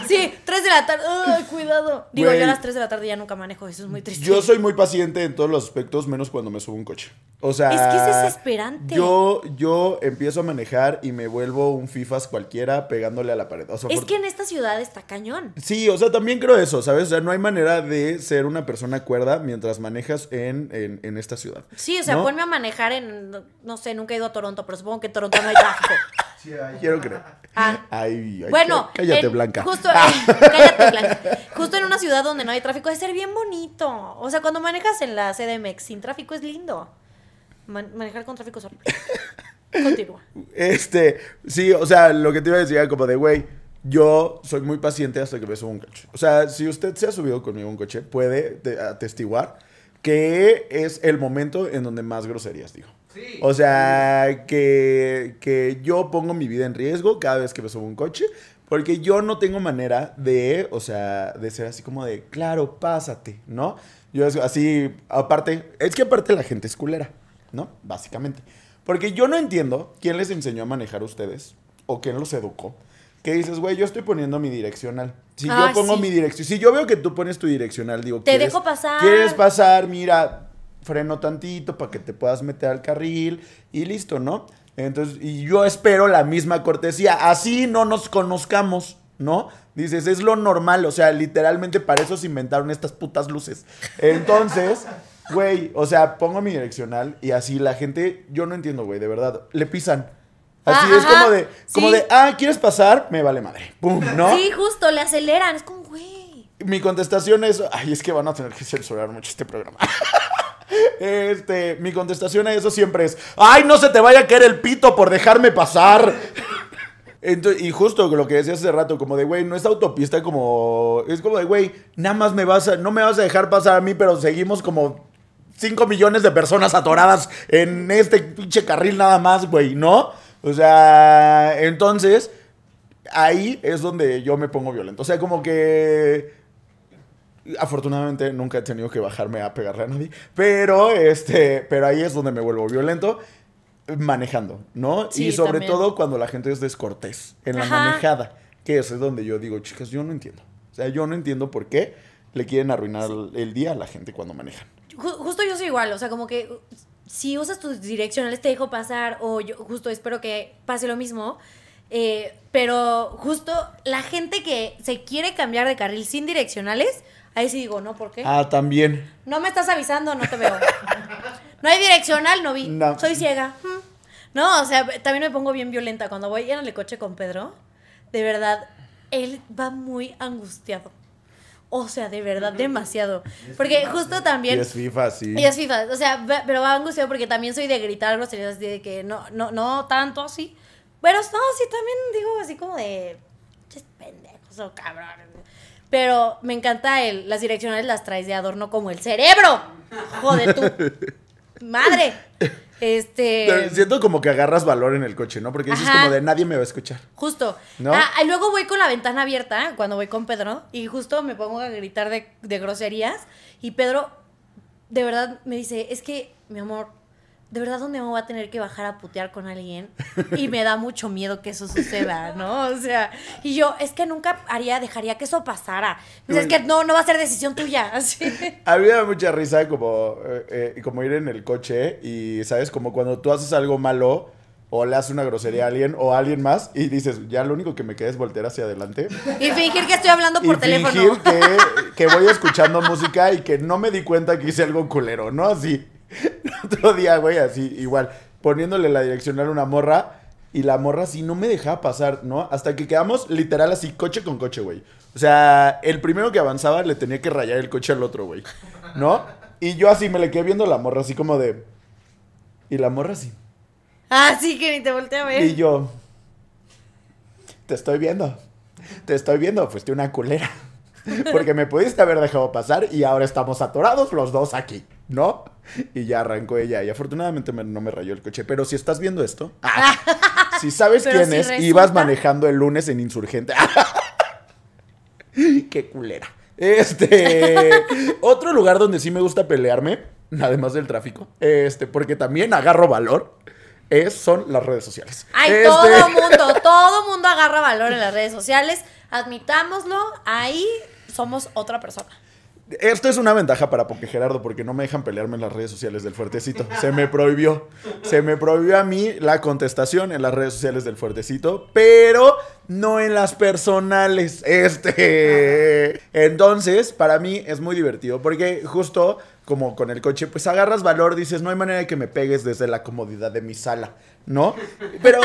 Sí, sí, 3 de la tarde. Ay, cuidado. Digo, Güey. yo a las 3 de la tarde ya nunca manejo, eso es muy triste. yo soy muy paciente en todos los aspectos, menos cuando me subo un coche. O sea, Es que es desesperante. Yo, yo empiezo a manejar y me vuelvo un FIFAs cualquiera pegándole a la pared. O sea, Es por- que en esta ciudad está cañón. Sí, o sea, también creo eso, ¿sabes? O sea, no hay manera de ser una persona cuerda mientras manejas en, en, en esta ciudad. Sí, o sea, ¿no? ponme a manejar en. No sé, nunca he ido a Toronto, pero supongo que en Toronto no hay tráfico. Sí, hay. Quiero creer. Ah. Ay, ay, Bueno, cállate, en- Blanca. Justo, cállate, Blanca. Justo en una ciudad donde no hay tráfico, es ser bien bonito. O sea, cuando manejas en la CDMX sin tráfico es lindo. Man- manejar con tráfico es horrible. Continúa. Este, sí, o sea, lo que te iba a decir era como de, güey, yo soy muy paciente hasta que me subo un coche. O sea, si usted se ha subido conmigo un coche, puede te- atestiguar que es el momento en donde más groserías digo. Sí. O sea, que, que yo pongo mi vida en riesgo cada vez que me subo un coche, porque yo no tengo manera de, o sea, de ser así como de, claro, pásate, ¿no? Yo así, aparte, es que aparte la gente es culera, ¿no? Básicamente. Porque yo no entiendo quién les enseñó a manejar a ustedes o quién los educó. Que dices, güey, yo estoy poniendo mi direccional. Si Ah, yo pongo sí. mi dirección, si yo veo que tú pones tu direccional, digo, Te ¿quieres- dejo pasar. ¿Quieres pasar? Mira, freno tantito para que te puedas meter al carril y listo, ¿no? Entonces, y yo espero la misma cortesía. Así no nos conozcamos, ¿no? Dices, es lo normal, o sea, literalmente para eso se inventaron estas putas luces. Entonces, güey, o sea, pongo mi direccional y así la gente, yo no entiendo, güey, de verdad, le pisan. Así Ah, es ajá, como de, como sí. de, ah, ¿quieres pasar? Me vale madre. Pum, ¿no? Sí, justo, le aceleran. Es como, güey. Mi contestación es, ay, es que van a tener que censurar mucho este programa. Este, mi contestación a eso siempre es, ay, no se te vaya a caer el pito por dejarme pasar. Ento- y justo lo que decías hace rato, como de, güey, no es autopista como, es como de, güey, nada más me vas a, no me vas a dejar pasar a mí, pero seguimos como 5 millones de personas atoradas en este pinche carril nada más, güey, ¿no? O sea, entonces, ahí es donde yo me pongo violento. O sea, como que afortunadamente nunca he tenido que bajarme a pegarle a nadie, pero este, pero ahí es donde me vuelvo violento manejando, ¿no? Sí, y sobre también. todo cuando la gente es descortés en la Ajá. manejada, que eso es donde yo digo, chicas, yo no entiendo. O sea, yo no entiendo por qué le quieren arruinar el día a la gente cuando manejan. Ju- justo yo soy igual, o sea, como que si usas tus direccionales te dejo pasar o yo justo espero que pase lo mismo. eh, pero justo la gente que se quiere cambiar de carril sin direccionales, ahí sí digo, no, ¿por qué? Ah, también. No me estás avisando, no te veo. No hay direccional, no vi. No. Soy ciega. Mm. No, o sea, también me pongo bien violenta. Cuando voy en el coche con Pedro, de verdad, él va muy angustiado. O sea, de verdad, demasiado. Porque justo Y también... es FIFA, sí. Y es FIFA, o sea, pero va angustiado porque también soy de gritar groserías así de que no, no, no tanto así. Pero no, sí, también digo así como de. "Ches pendejos o cabrones. Pero me encanta el. Las direccionales las traes de adorno como el cerebro. Joder tú. madre. Este. Pero Siento como que agarras valor en el coche, ¿no? Porque dices Ajá. como de nadie me va a escuchar. Justo. ¿No? Ah, y luego voy con la ventana abierta cuando voy con Pedro y justo me pongo a gritar de, de groserías y Pedro de verdad me dice, es que, mi amor, de verdad día me voy a tener que bajar a putear con alguien y me da mucho miedo que eso suceda, ¿no? O sea, y yo, es que nunca haría, dejaría que eso pasara. Me dice, es que no, no va a ser decisión tuya, así. A mí me da mucha risa como, eh, eh, como ir en el coche y, ¿sabes? Como cuando tú haces algo malo o le haces una grosería a alguien o a alguien más y dices, ya lo único que me queda es voltear hacia adelante. Y fingir que estoy hablando por y teléfono. fingir que, que voy escuchando música y que no me di cuenta que hice algo culero, ¿no? Así. El otro día, güey, así, igual, poniéndole la direccional a una morra y la morra así no me dejaba pasar, ¿no? Hasta que quedamos literal así, coche con coche, güey. O sea, el primero que avanzaba le tenía que rayar el coche al otro, güey. ¿No? Y yo así me le quedé viendo a la morra, así como de... Y la morra así. Ah, sí, que ni te volteé a ver. Y yo, te estoy viendo, te estoy viendo, fuiste una culera. Porque me pudiste haber dejado pasar y ahora estamos atorados los dos aquí, ¿no? Y ya arrancó ella y afortunadamente me- no me rayó el coche. Pero si estás viendo esto, ah, si sabes Pero quién si es, resulta- ibas manejando el lunes en Insurgente. Qué culera. Este, otro lugar donde sí me gusta pelearme, además del tráfico, este, porque también agarro valor, es, son las redes sociales. Ay, Este, todo mundo, todo mundo agarra valor en las redes sociales. Admitámoslo, ahí somos otra persona. Esto es una ventaja para Poke Gerardo porque no me dejan pelearme en las redes sociales del Fuertecito. Se me prohibió. Se me prohibió a mí la contestación en las redes sociales del Fuertecito, pero no en las personales. Este. Entonces, para mí es muy divertido porque justo como con el coche, pues agarras valor, dices, no hay manera de que me pegues desde la comodidad de mi sala, ¿no? Pero,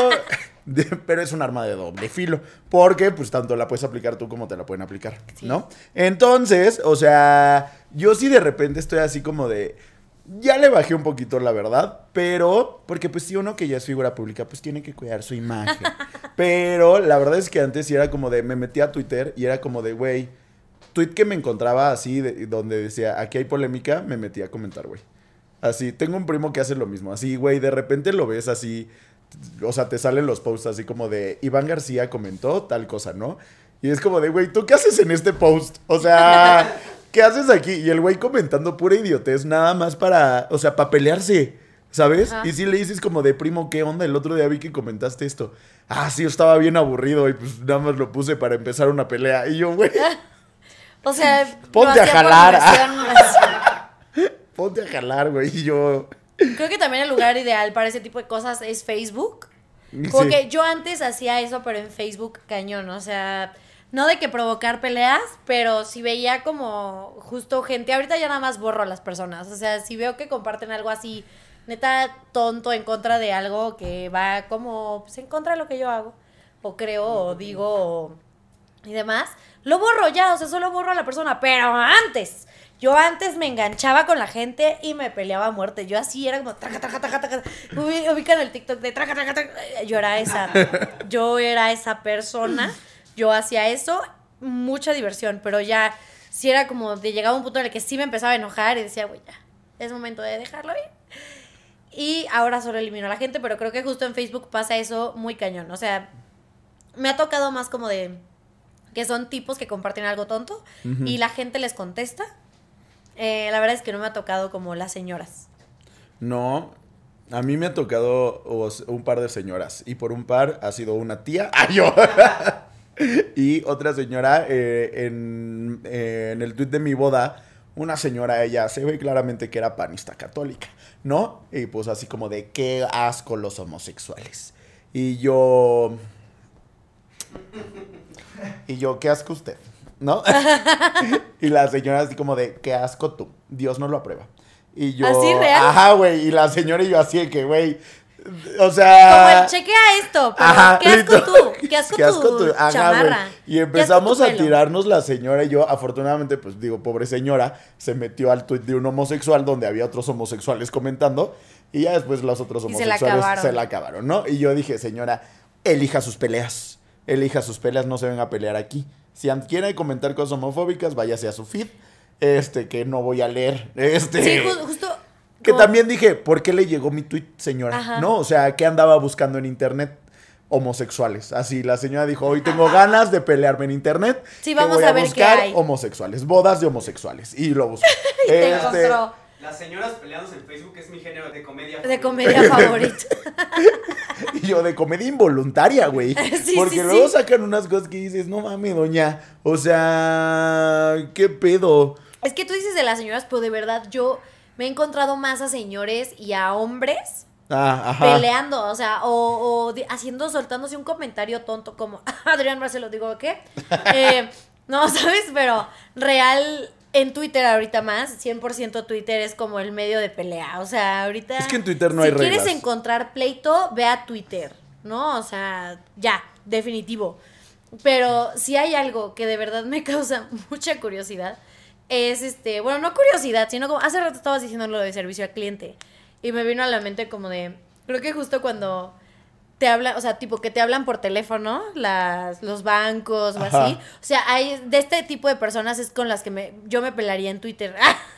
pero es un arma de doble filo, porque pues tanto la puedes aplicar tú como te la pueden aplicar, ¿no? Entonces, o sea, yo sí de repente estoy así como de, ya le bajé un poquito la verdad, pero, porque pues si uno que ya es figura pública, pues tiene que cuidar su imagen. Pero la verdad es que antes sí era como de, me metí a Twitter y era como de, güey, tweet que me encontraba así, de- donde decía, aquí hay polémica, me metí a comentar, güey. Así, tengo un primo que hace lo mismo, así, güey, de repente lo ves así, o sea, te salen los posts así como de, Iván García comentó tal cosa, ¿no? Y es como de, güey, ¿tú qué haces en este post? O sea, ¿qué haces aquí? Y el güey comentando pura idiotez, nada más para, o sea, para pelearse, ¿sabes? Ajá. Y si le dices como de, primo, ¿qué onda? El otro día vi que comentaste esto. Ah, sí, yo estaba bien aburrido y pues nada más lo puse para empezar una pelea. Y yo, güey... O sea, Ponte a jalar. Ponte a jalar, güey. Y yo. Creo que también el lugar ideal para ese tipo de cosas es Facebook. Como sí. que yo antes hacía eso, pero en Facebook cañón. O sea, no de que provocar peleas, pero si veía como justo gente. Ahorita ya nada más borro a las personas. O sea, si veo que comparten algo así, neta tonto en contra de algo que va como pues, en contra de lo que yo hago, o creo, o digo, o- y demás, lo borro ya. O sea, solo borro a la persona. Pero antes. Yo antes me enganchaba con la gente y me peleaba a muerte. Yo así era como traca, traca, traca, traca. Ubi- Ubican el TikTok de traca, traca, traca. Yo era esa. Yo era esa persona. Yo hacía eso. Mucha diversión. Pero ya, sí era como de llegaba un punto en el que sí me empezaba a enojar y decía, güey, ya, es momento de dejarlo ir. Y ahora solo elimino a la gente, pero creo que justo en Facebook pasa eso muy cañón. O sea, me ha tocado más como de que son tipos que comparten algo tonto y la gente les contesta. Eh, la verdad es que no me ha tocado como las señoras. No. A mí me ha tocado un par de señoras. Y por un par ha sido una tía. ¡Ah, yo! y otra señora eh, en, eh, en el tweet de mi boda. Una señora, ella se ve claramente que era panista católica, ¿no? Y pues así como de qué asco los homosexuales. Y yo. Y yo, qué asco usted, ¿no? y la señora así como de, qué asco tú, Dios no lo aprueba. Y yo, ¿Así, real? ajá, güey, y la señora y yo así de que, güey, o Como sea... el chequea esto, pero Ajá, qué asco tú, qué asco, tu Ajá, chamarra. güey. Y qué empezamos asco a tirarnos la señora y yo, afortunadamente, pues digo, pobre señora, se metió al tuit de un homosexual donde había otros homosexuales comentando y ya después los otros Y se la homosexuales acabaron. se la acabaron, ¿no? Y yo dije, señora, elija sus peleas. Elija sus peleas, no se venga a pelear aquí. Si quiere comentar cosas homofóbicas, váyase a su feed. Este, que no voy a leer. Este. Sí, ju- justo Que también dije, ¿por qué le llegó mi tweet, señora? Ajá. ¿No? O sea, ¿qué andaba buscando en internet? Homosexuales. Así, la señora dijo, hoy tengo ganas de pelearme en internet. Sí, vamos voy a ver qué buscar hay". homosexuales, bodas de homosexuales. Y lo busco. Y te Este, encontró Las señoras peleándose en Facebook es mi género de comedia. de favorito. comedia favorita. Y yo de comedia involuntaria, güey. Sí, Porque sí, luego sí. sacan unas cosas que dices, no mames, doña. O sea, ¿qué pedo? Es que tú dices de las señoras, pero de verdad yo me he encontrado más a señores y a hombres Ah, ajá. peleando, o sea, o, haciendo, soltándose un comentario tonto como Adrián Marcelo, digo, ¿qué? Eh, no, ¿sabes? Pero real, en Twitter ahorita más, 100% Twitter es como el medio de pelea, o sea, ahorita... Es que en Twitter no si hay reglas. quieres encontrar pleito, ve a Twitter, ¿no? O sea, ya, definitivo. Pero si hay algo que de verdad me causa mucha curiosidad, es este, bueno, no curiosidad, sino como hace rato estabas diciendo lo de servicio al cliente y me vino a la mente como de, creo que justo cuando te hablan, o sea, tipo que te hablan por teléfono, las, los bancos o Ajá. así, o sea, hay de este tipo de personas es con las que me, yo me pelaría en Twitter.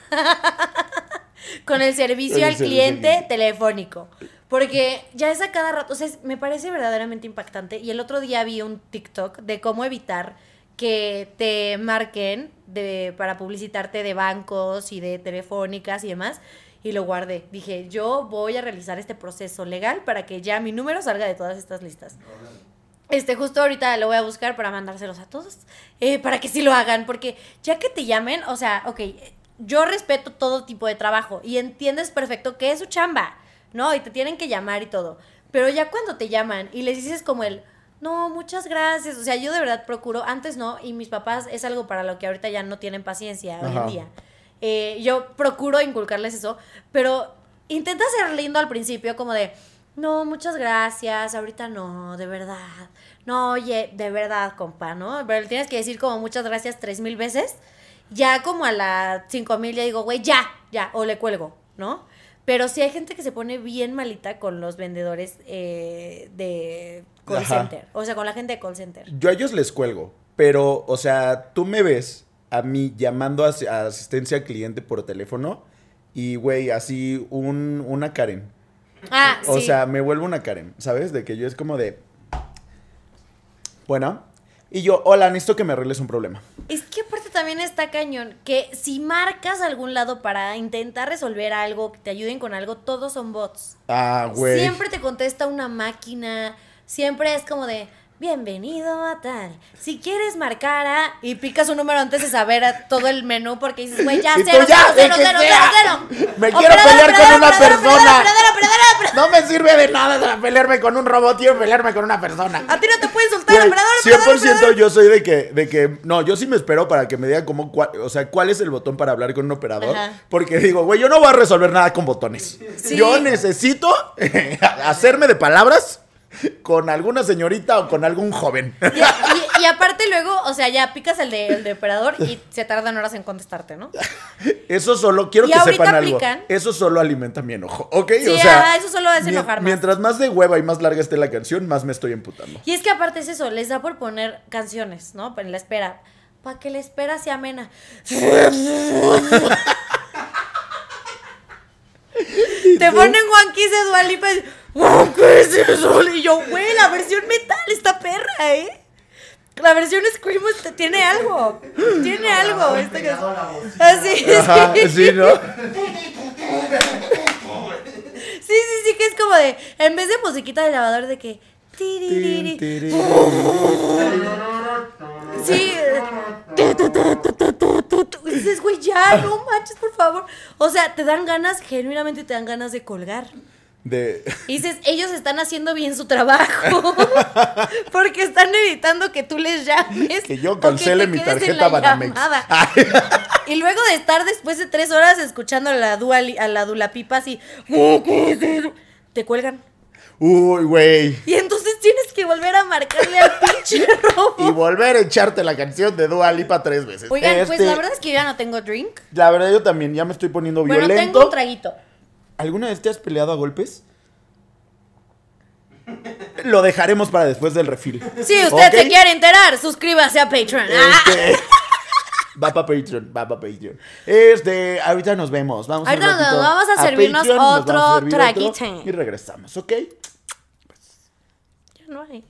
con el servicio El al servicio cliente telefónico. Porque ya es a cada rato, o sea, me parece verdaderamente impactante. Y el otro día vi un TikTok de cómo evitar que te marquen de, para publicitarte de bancos y de telefónicas y demás. Y lo guardé. Dije, yo voy a realizar este proceso legal para que ya mi número salga de todas estas listas. Este, justo ahorita lo voy a buscar para mandárselos a todos, eh, para que sí lo hagan, porque ya que te llamen, o sea, ok, yo respeto todo tipo de trabajo y entiendes perfecto que es su chamba, ¿no? Y te tienen que llamar y todo, pero ya cuando te llaman y les dices como el, no, muchas gracias, o sea, yo de verdad procuro, antes no, y mis papás es algo para lo que ahorita ya no tienen paciencia hoy en día. Eh, yo procuro inculcarles eso, pero intenta ser lindo al principio, como de, no, muchas gracias, ahorita no, de verdad. No, oye, de verdad, compa, ¿no? Pero le tienes que decir como muchas gracias tres mil veces. Ya como a las cinco mil ya digo, güey, ya, ya, o le cuelgo, ¿no? Pero sí hay gente que se pone bien malita con los vendedores eh, de call Ajá. center. O sea, con la gente de call center. Yo a ellos les cuelgo, pero, o sea, tú me ves a mí llamando a, a asistencia al cliente por teléfono y, güey, así un, una Karen. Ah, O sí. sea, me vuelvo una Karen, ¿sabes? De que yo es como de... Bueno, y yo, hola, necesito que me arregles un problema. Es que aparte también está cañón, que si marcas algún lado para intentar resolver algo, que te ayuden con algo, todos son bots. Ah, güey. Siempre te contesta una máquina, siempre es como de, bienvenido a tal. Si quieres marcar a... Y picas un número antes de saber a todo el menú porque dices, güey, ya, Y cero, ya, cero, cero, cero, cero. Me quiero Operadora, pelear con una persona. No me sirve de nada pelearme con un robot, quiero pelearme con una persona. A ti no te pueden soltar, Güey, operador, 100% operador, operador. yo soy de que, de que, no, yo sí me espero para que me digan cómo, o sea, cuál es el botón para hablar con un operador. Porque digo, güey, yo no voy a resolver nada con botones. Yo necesito hacerme de palabras con alguna señorita o con algún joven. Y, y- y aparte luego, o sea, ya picas el de, el de operador y se tardan horas en contestarte, ¿no? Eso solo, quiero Y que sepan algo. aplican- Eso solo alimenta mi enojo, ¿ok? Sí, o sea, ah, eso solo hace mien- enojar más. Mientras más de hueva y más larga esté la canción, más me estoy emputando. Y es que aparte es eso, les da por poner canciones, ¿no? En la espera. Para que la espera sea amena. Te ponen One Kiss de Dua One Kiss de Dua Lipa. Y yo, güey, la versión metal está perra, ¿eh? La versión Screamo este- tiene algo. Tiene algo. Esta canción. Así, Ajá, sí. sí, ¿no? Sí, sí, sí, que es como de, en vez de musiquita de lavador, de que... Tin, tiri. Sí. tu, tu, tu, tu, tu, tu, tu, tu. Y dices, güey, ya, no manches, por favor. O sea, te dan ganas, genuinamente te dan ganas de colgar. De... Y dices, ellos están haciendo bien su trabajo. Porque están evitando que tú les llames. Que yo cancele te mi tarjeta Banamex. Y luego de estar después de tres horas escuchando a la Dua, a la Dulapipa así, te cuelgan. Uy, güey. Y entonces tienes que volver a marcarle al pinche robo. Y volver a echarte la canción de Dua Lipa tres veces. Oigan, pues Este, la verdad es que yo ya no tengo drink. La verdad yo también ya me estoy poniendo Bueno, violento. tengo un traguito. ¿Alguna vez te has peleado a golpes? Lo dejaremos para después del refil. Si usted se quiere enterar, suscríbase a Patreon. Ah, Este, Va para Patreon, va para Patreon. Este, ahorita nos vemos. Vamos Ahorita nos vamos a servirnos Patreon, nos a otro servir traguito. Y regresamos, ¿ok? Ya no hay.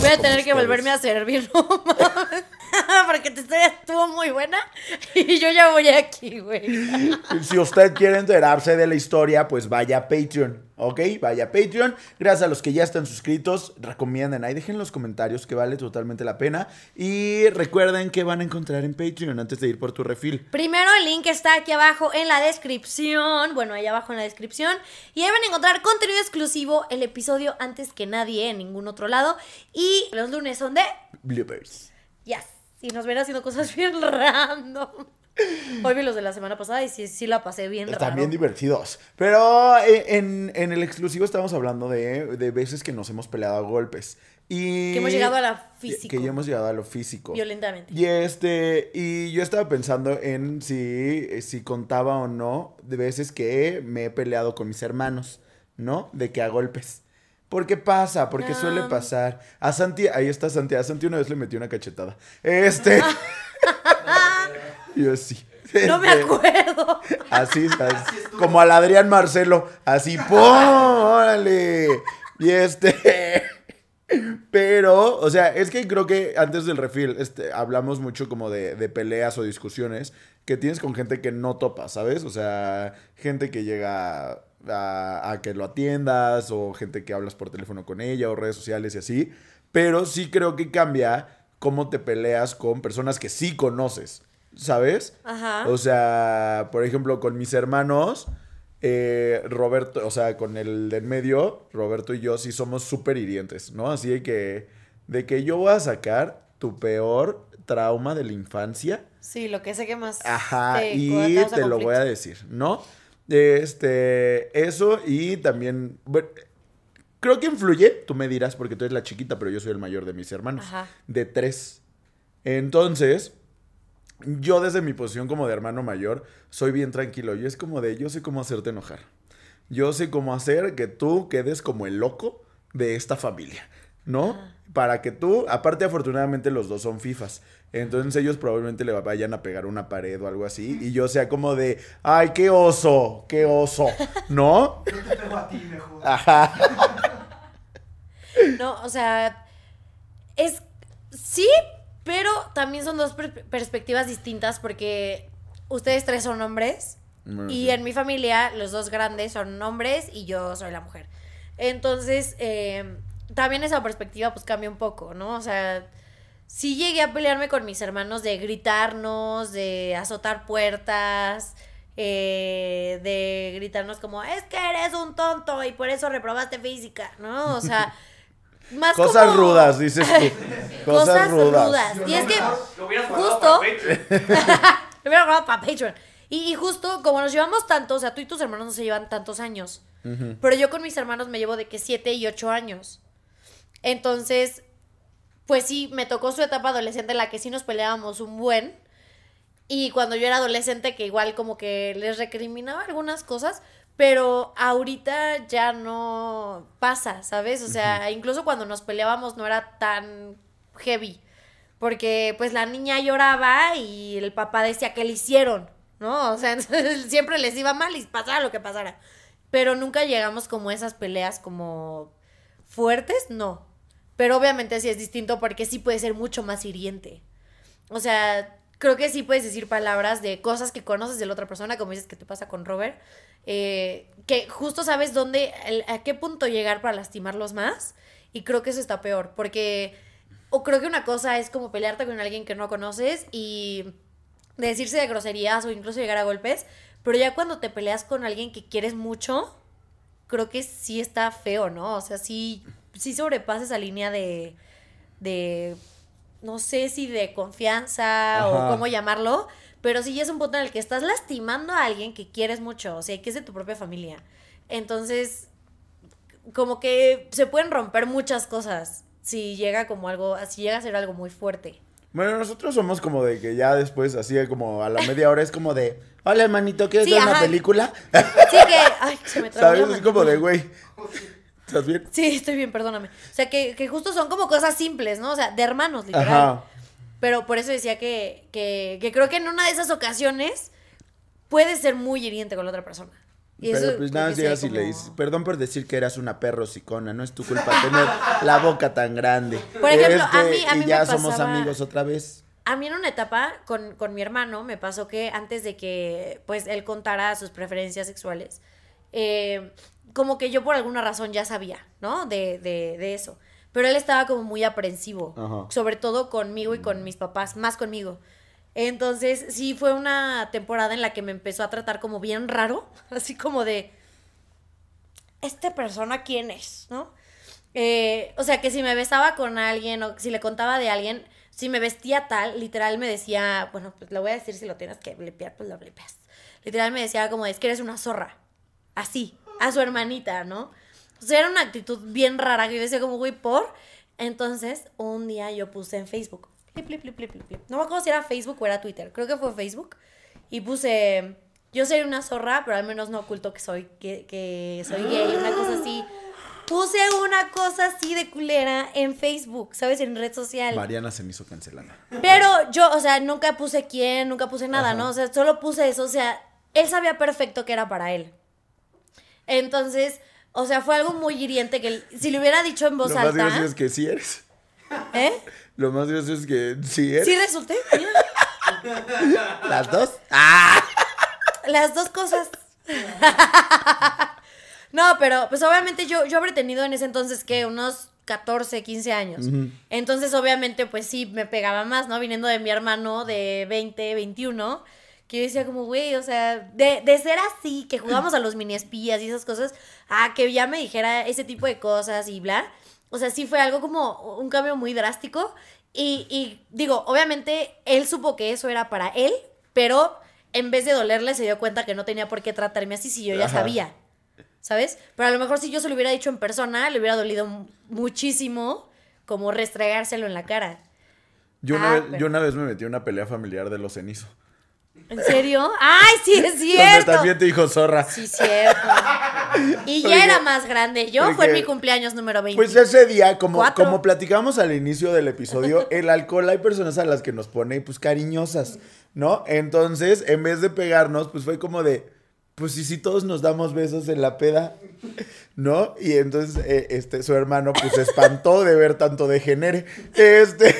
Voy a tener que volverme a servir, no mames. Porque tu historia estuvo muy buena y yo ya voy aquí, güey. Si usted quiere enterarse de la historia, pues vaya a Patreon, ¿ok? Vaya a Patreon. Gracias a los que ya están suscritos, recomienden ahí, dejen los comentarios que vale totalmente la pena. Y recuerden que van a encontrar en Patreon antes de ir por tu refil. Primero el link está aquí abajo en la descripción. Bueno, ahí abajo en la descripción. Y ahí van a encontrar contenido exclusivo, el episodio antes que nadie en ningún otro lado. Y los lunes son de Bloopers. Yes. Y nos ven haciendo cosas bien random. Hoy vi los de la semana pasada y sí, sí la pasé bien Están raro. bien divertidos. Pero eh, en, en el exclusivo estamos hablando de, de veces que nos hemos peleado a golpes. Y Que hemos llegado a la físico. Que ya hemos llegado a lo físico. Violentamente. Y este, y yo estaba pensando en si, si contaba o no de veces que me he peleado con mis hermanos, ¿no? De que a golpes. ¿Por qué pasa? Porque Ah. suele pasar. A Santi, ahí está Santi. A Santi una vez le metí una cachetada. Este. yo sí. No me Este, acuerdo. Así, así, como al Adrián Marcelo, así, ¡pum! ¡Órale! Y este. Pero, o sea, es que creo que antes del refil este, hablamos mucho como de, de peleas o discusiones que tienes con gente que no topa, ¿sabes? O sea, gente que llega a, a que lo atiendas o gente que hablas por teléfono con ella o redes sociales y así. Pero sí creo que cambia cómo te peleas con personas que sí conoces, ¿sabes? Ajá. O sea, por ejemplo, con mis hermanos, eh, Roberto, o sea, con el del medio, Roberto y yo sí somos súper hirientes, ¿no? Así de que, de que yo voy a sacar tu peor trauma de la infancia. Sí, lo que sé que más. Ajá, te y te lo voy a decir, ¿no? Este, eso y también, bueno, creo que influye, tú me dirás, porque tú eres la chiquita, pero yo soy el mayor de mis hermanos, Ajá. de tres. Entonces, yo desde mi posición como de hermano mayor, soy bien tranquilo. Y es como de, yo sé cómo hacerte enojar. Yo sé cómo hacer que tú quedes como el loco de esta familia, ¿no? Para que tú, aparte afortunadamente los dos son fifas. Entonces ellos probablemente le vayan a pegar una pared o algo así. Y yo sea como de, ay, qué oso, qué oso, ¿no? Yo te pego a ti mejor. Ajá. No, o sea, es sí, pero también son dos per- perspectivas distintas porque ustedes tres son hombres Bueno, y sí. en mi familia los dos grandes son hombres y yo soy la mujer. Entonces, eh, también esa perspectiva pues cambia un poco, ¿no? O sea, sí llegué a pelearme con mis hermanos de gritarnos, de azotar puertas, eh, de gritarnos como, es que eres un tonto y por eso reprobaste física, ¿no? O sea, más Cosas como- rudas, dices tú. Cosas, Cosas rudas. rudas. Y es que Lo hubieras guardado justo... para Patreon. Lo hubiera guardado para Patreon. Y, y justo como nos llevamos tanto, o sea, tú y tus hermanos no se llevan tantos años. Pero yo con mis hermanos me llevo de que 7 y 8 años. Entonces, pues sí, me tocó su etapa adolescente en la que sí nos peleábamos un buen. Y cuando yo era adolescente, que igual como que les recriminaba algunas cosas, pero ahorita ya no pasa, ¿sabes? O sea, incluso cuando nos peleábamos no era tan heavy. Porque pues la niña lloraba y el papá decía que le hicieron, ¿no? O sea, entonces siempre les iba mal y pasara lo que pasara. Pero nunca llegamos como a esas peleas como fuertes, no. Pero obviamente sí es distinto porque sí puede ser mucho más hiriente. O sea, creo que sí puedes decir palabras de cosas que conoces de la otra persona, como dices que te pasa con Robert, eh, que justo sabes dónde, a qué punto llegar para lastimarlos más. Y creo que eso está peor, porque, o creo que una cosa es como pelearte con alguien que no conoces y decirse de groserías o incluso llegar a golpes, pero ya cuando te peleas con alguien que quieres mucho, creo que sí está feo, ¿no? O sea, sí, sí sobrepasa esa línea de, de, no sé si de confianza Ajá. o cómo llamarlo, pero sí es un punto en el que estás lastimando a alguien que quieres mucho, o sea, que es de tu propia familia. Entonces, como que se pueden romper muchas cosas si llega como algo, si llega a ser algo muy fuerte. Bueno, nosotros somos como de que ya después, así como a la media hora, es como de, hola hermanito, ¿quieres Sí, ver una película? Sí que, ay, se me trabó ¿Sabes? Es como de, güey, ¿estás bien? Sí, estoy bien, perdóname. O sea, que, que justo son como cosas simples, ¿no? O sea, de hermanos, literal. Ajá. Pero por eso decía que, que, que creo que en una de esas ocasiones puede ser muy hiriente con la otra persona. Y Pero eso pues nada más llegas y le dices, perdón por decir que eras una perro sicona, no es tu culpa tener la boca tan grande. Este, Por ejemplo, a mí- a y mí me ya somos pasaba- amigos otra vez. A mí en una etapa con, con mi hermano me pasó que antes de que pues él contara sus preferencias sexuales, eh, como que yo por alguna razón ya sabía, ¿no? De, de, de eso. Pero él estaba como muy aprensivo, Ajá. sobre todo conmigo y con mis papás, más conmigo. Entonces sí fue una temporada en la que me empezó a tratar como bien raro, así como de, ¿esta persona quién es? ¿No? Eh, o sea, que si me besaba con alguien o si le contaba de alguien, si me vestía tal, literal me decía, bueno, pues lo voy a decir si lo tienes que blipear, pues lo blipeas. Literal me decía como, es que eres una zorra. Así, a su hermanita, ¿no? O sea, era una actitud bien rara que yo decía como, güey, ¿por? Entonces, un día yo puse en Facebook. No me acuerdo si era Facebook o era Twitter, creo que fue Facebook. Y puse, yo soy una zorra, pero al menos no oculto que soy, que, que soy gay, una cosa así. Puse una cosa así de culera en Facebook, ¿sabes? En red social. Mariana se me hizo cancelada. Pero yo, o sea, nunca puse quién, nunca puse nada, Ajá. ¿no? O sea, solo puse eso, o sea, él sabía perfecto que era para él. Entonces, o sea, fue algo muy hiriente que si le hubiera dicho en voz Lo más alta, gracioso es que sí eres. ¿eh? Lo más gracioso es que sí eres. Sí resulté. mira, Las dos. ¡Ah! las dos cosas. no, pero pues obviamente yo, yo habré tenido en ese entonces que unos 14, 15 años. Entonces, obviamente, pues sí, me pegaba más, ¿no? Viniendo de mi hermano de 20, 21, que yo decía como, güey, o sea, de, de ser así, que jugamos a los mini espías y esas cosas, a que ya me dijera ese tipo de cosas y bla. O sea, sí fue algo como un cambio muy drástico. Y, y digo, obviamente, él supo que eso era para él, pero en vez de dolerle, se dio cuenta que no tenía por qué tratarme así si yo ya Ajá. sabía. ¿Sabes? Pero a lo mejor si yo se lo hubiera dicho en persona, le hubiera dolido mu- muchísimo como restregárselo en la cara. Yo, una Ah, vez, pero- yo una vez me metí en una pelea familiar de los cenizos. ¿En serio? ¡Ay, sí es Donde cierto! también te dijo zorra. Sí, cierto. Y ya era más grande. Yo fue en mi cumpleaños número 20. Pues ese día, como, Cuatro. como platicamos al inicio del episodio, el alcohol hay personas a las que nos pone pues cariñosas, ¿no? Entonces, en vez de pegarnos, pues fue como de, pues y si todos nos damos besos en la peda, ¿no? Y entonces, eh, este, su hermano pues se espantó de ver tanto degenere, este,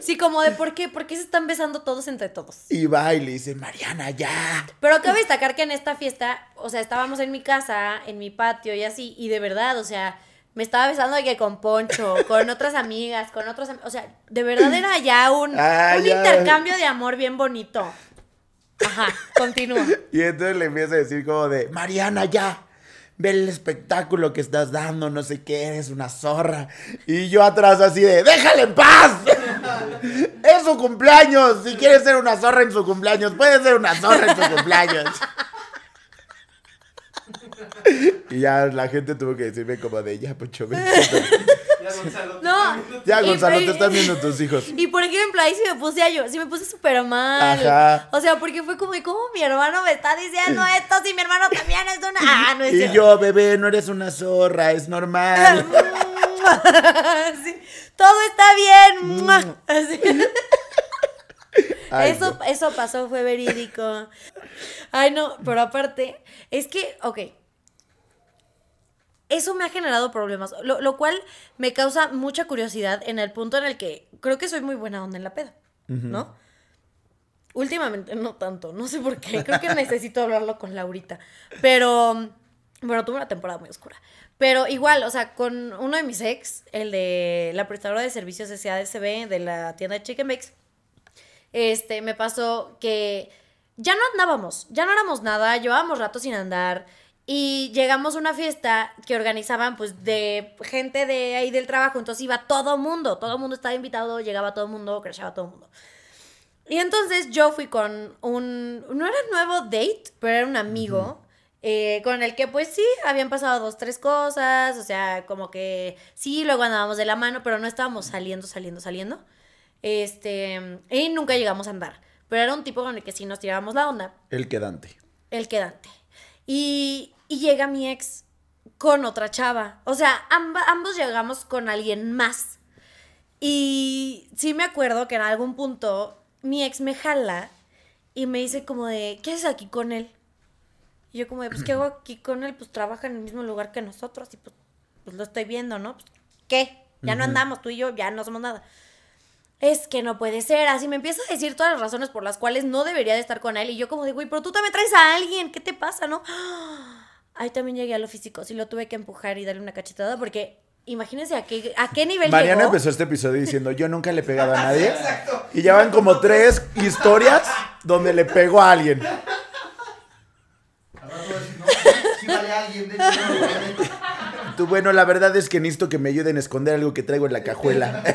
Sí, como de por qué, por qué se están besando todos entre todos. y va y le dice, Mariana, ya. Pero cabe destacar que en esta fiesta, o sea, estábamos en mi casa, en mi patio y así, y de verdad, o sea, me estaba besando de que con Poncho, con otras amigas, con otros, o sea, de verdad era ya un, Ah, un ya. intercambio de amor bien bonito. Ajá, continúa. Y entonces le empieza a decir como de, Mariana, ya, ve el espectáculo que estás dando, no sé qué, eres una zorra. Y yo atrás así de, déjale en paz. Es su cumpleaños. Si quieres ser una zorra en su cumpleaños, puedes ser una zorra en su cumpleaños. y ya la gente tuvo que decirme como de, ya, Poncho, ven, siéntate". Ya, Gonzalo. te No. están viendo. Ya, Y- Gonzalo, y- te están viendo tus hijos. Y por ejemplo, ahí sí me puse a yo, sí me puse súper mal. Ajá. O sea, porque fue como, ¿cómo mi hermano me está diciendo esto si mi hermano también es una... Ah, no es Y cierto. yo, bebé, no eres una zorra, es normal. Sí, todo está bien. Mm. Así. Ay, eso, no. eso pasó, fue verídico. Ay, no, pero aparte, es que, ok. Eso me ha generado problemas, lo, lo cual me causa mucha curiosidad en el punto en el que creo que soy muy buena onda en la peda, ¿no? Últimamente no tanto, no sé por qué, creo que necesito hablarlo con Laurita, pero, bueno, tuve una temporada muy oscura, pero igual, o sea, con uno de mis ex, el de la prestadora de servicios SADCB de la tienda de Chicken Bakes, este, me pasó que ya no andábamos, ya no éramos nada, llevábamos rato sin andar y llegamos a una fiesta que organizaban pues de gente de ahí del trabajo, entonces iba todo mundo, todo mundo estaba invitado, llegaba todo mundo, crashaba todo mundo. Y entonces yo fui con un, no era nuevo date, pero era un amigo. Eh, con el que pues sí, habían pasado dos, tres cosas, o sea, como que sí, luego andábamos de la mano, pero no estábamos saliendo, saliendo, saliendo. Este, y nunca llegamos a andar. Pero era un tipo con el que sí nos tirábamos la onda, El quedante. el quedante. Y, y llega mi ex con otra chava. O sea, amba- ambos llegamos con alguien más. Y sí me acuerdo que en algún punto mi ex me jala y me dice como de, ¿qué haces aquí con él? Y yo como de, pues, ¿qué hago aquí con él? Pues trabaja en el mismo lugar que nosotros y pues, pues lo estoy viendo, ¿no? Pues, ¿Qué? Ya no andamos, tú y yo ya no somos nada. Es que no puede ser, así me empieza a decir todas las razones por las cuales no debería de estar con él y yo como de, güey, pero tú también traes a alguien, ¿qué te pasa, no? Ahí también llegué a lo físico, sí lo tuve que empujar y darle una cachetada porque imagínense a qué, a qué nivel Mariana llegó. empezó este episodio diciendo, yo nunca le he pegado a nadie. Y ya van como tres historias donde le pegó a alguien. Tú, bueno, la verdad es que necesito que me ayuden a esconder algo que traigo en la cajuela.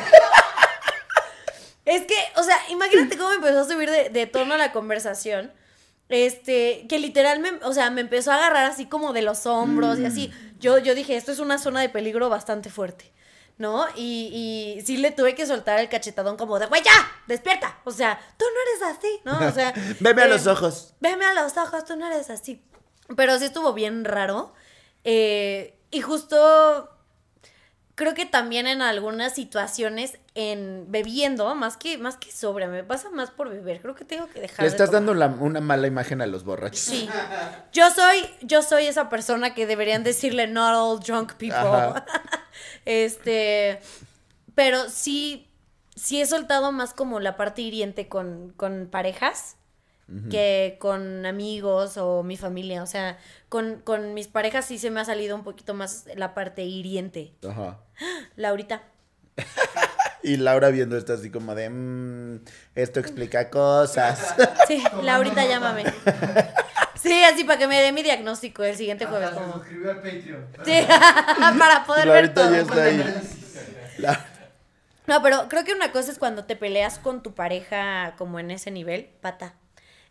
Es que, o sea, imagínate cómo empezó a subir de, de tono la conversación. Este, que literal me, o sea, me empezó a agarrar así como de los hombros y así. Yo, yo dije, esto es una zona de peligro bastante fuerte, ¿no? Y, y sí le tuve que soltar el cachetadón como de, güey, ya, despierta. O sea, tú no eres así, ¿no? O sea. Veme a eh, los ojos. Veme a los ojos, tú no eres así. Pero sí estuvo bien raro. Eh, y justo creo que también en algunas situaciones en bebiendo, más que, más que sobra, me pasa más por beber. Creo que tengo que dejar Le estás dando la- una mala imagen a los borrachos. Sí. Yo soy, yo soy esa persona que deberían decirle not all drunk people. Este, pero sí, sí he soltado más como la parte hiriente con, con parejas que con amigos o mi familia. O sea, con, con mis parejas sí se me ha salido un poquito más la parte hiriente. Ajá. Laurita. Y Laura viendo esto así como de, "Mm, esto explica cosas. Sí, Laurita, llámame. Sí, así para que me dé mi diagnóstico el siguiente jueves. Como- suscribió al Patreon. Sí, para poder ver todo. ya está ahí. La- No, pero creo que una cosa es cuando te peleas con tu pareja como en ese nivel, pata.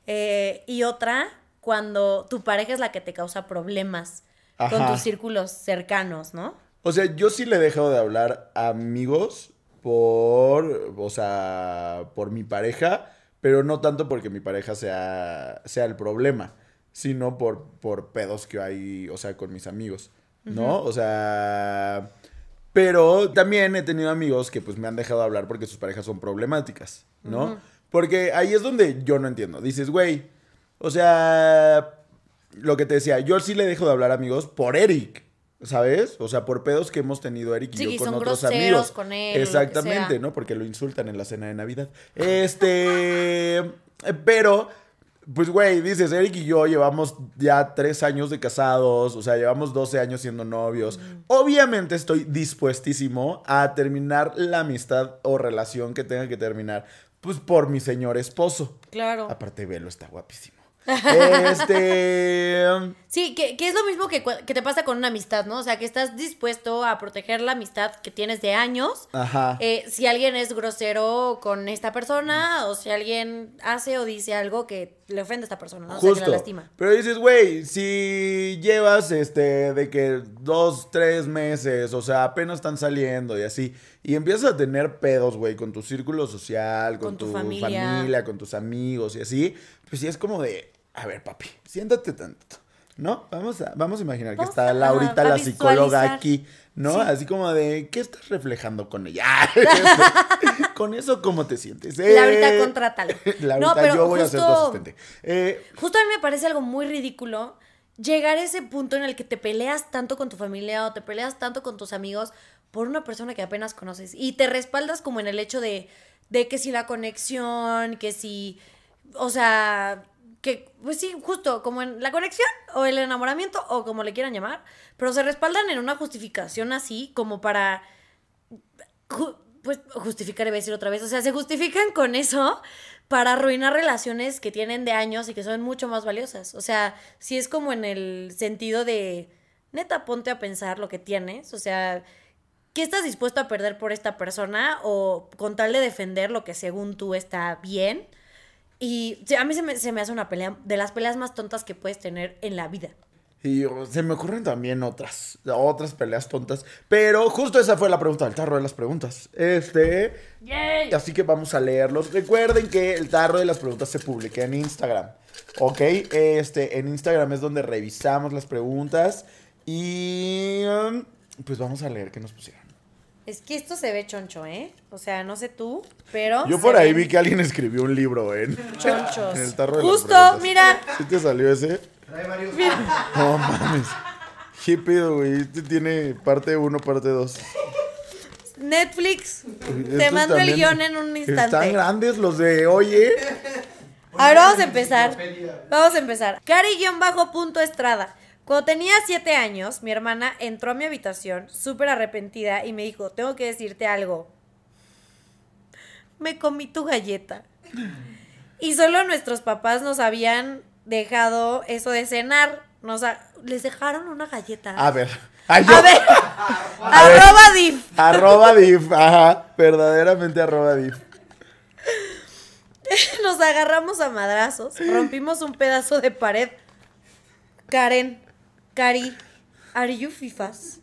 Eh, y otra, cuando tu pareja es la que te causa problemas con tus círculos cercanos, ¿no? O sea, yo sí le he dejado de hablar a amigos por, o sea, por mi pareja, pero no tanto porque mi pareja sea, sea el problema, sino por, por pedos que hay, o sea, con mis amigos, ¿no? O sea, pero también he tenido amigos que pues me han dejado de hablar porque sus parejas son problemáticas, ¿no? Porque ahí es donde yo no entiendo. Dices, güey, o sea, lo que te decía, yo sí le dejo de hablar amigos por Eric, ¿sabes? O sea, por pedos que hemos tenido Eric y Sí, yo con son otros amigos. con él, Exactamente. ¿no? Porque lo insultan en la cena de Navidad. Este, pero, pues, güey, dices, Eric y yo llevamos ya tres años de casados, o sea, llevamos 12 años siendo novios. Obviamente estoy dispuestísimo a terminar la amistad o relación que tenga que terminar, pues, por mi señor esposo. Claro. Aparte, velo, está guapísimo. Este. Sí, que, que es lo mismo que, que te pasa con una amistad, ¿no? O sea, que estás dispuesto a proteger la amistad que tienes de años. Ajá. Eh, si alguien es grosero con esta persona o si alguien hace o dice algo que le ofende a esta persona, ¿no? O sea, que la Justo. lastima. Pero dices, güey, si llevas este de que dos, tres meses, o sea, apenas están saliendo y así, y empiezas a tener pedos, güey, con tu círculo social, con, Con tu tu familia. familia. con tus amigos y así, pues sí es como de, a ver, papi, siéntate tantito. ¿No? Vamos a, vamos a imaginar que está a- Laurita, a la psicóloga aquí, ¿no? Sí. Así como de, ¿qué estás reflejando con ella? con eso, ¿cómo te sientes? Laurita, Eh, contrátalo. Laurita, No, pero yo voy a ser tu asistente. Eh, Justo a mí me parece algo muy ridículo llegar a ese punto en el que te peleas tanto con tu familia o te peleas tanto con tus amigos por una persona que apenas conoces y te respaldas como en el hecho de, de que si la conexión, que si, o sea, que, pues sí, justo como en la conexión o el enamoramiento o como le quieran llamar, pero se respaldan en una justificación así como para ju- pues justificar, iba a decir otra vez, o sea, se justifican con eso para arruinar relaciones que tienen de años y que son mucho más valiosas. O sea, si es como en el sentido de, neta, ponte a pensar lo que tienes, o sea, ¿qué estás dispuesto a perder por esta persona o con tal de defender lo que según tú está bien? Y a mí se me, se me hace una pelea, de las peleas más tontas que puedes tener en la vida. Y se me ocurren también otras, otras peleas tontas. Pero justo esa fue la pregunta del tarro de las preguntas. Este. Así que vamos a leerlos. Recuerden que el tarro de las preguntas se publica en Instagram. Ok, este, en Instagram es donde revisamos las preguntas. Y. um, pues vamos a leer qué nos pusieron. Es que esto se ve choncho, ¿eh? O sea, no sé tú, pero. Yo por ahí ven vi que alguien escribió un libro en, Chonchos. en el tarro de las Justo, preguntas. mira. ¿Sí te salió ese? Trae varios. No mames. ¿Qué pedo, güey? Este tiene parte 1, parte 2. Netflix. Te mando el guion en un Están instante. grandes los de oye. A ver, vamos a empezar. Vamos a empezar. Cari-punto Estrada. Cuando tenía siete años, mi hermana entró a mi habitación súper arrepentida y me dijo, tengo que decirte algo. Me comí tu galleta. Y solo nuestros papás nos habían dejado eso de cenar. Nos ha- les dejaron una galleta. A ver. Ay, yo- A ver. Arroba div. Arroba div. Ajá. Verdaderamente arroba div. Nos agarramos a madrazos, rompimos un pedazo de pared. Karen, Cari, ¿are you fifas?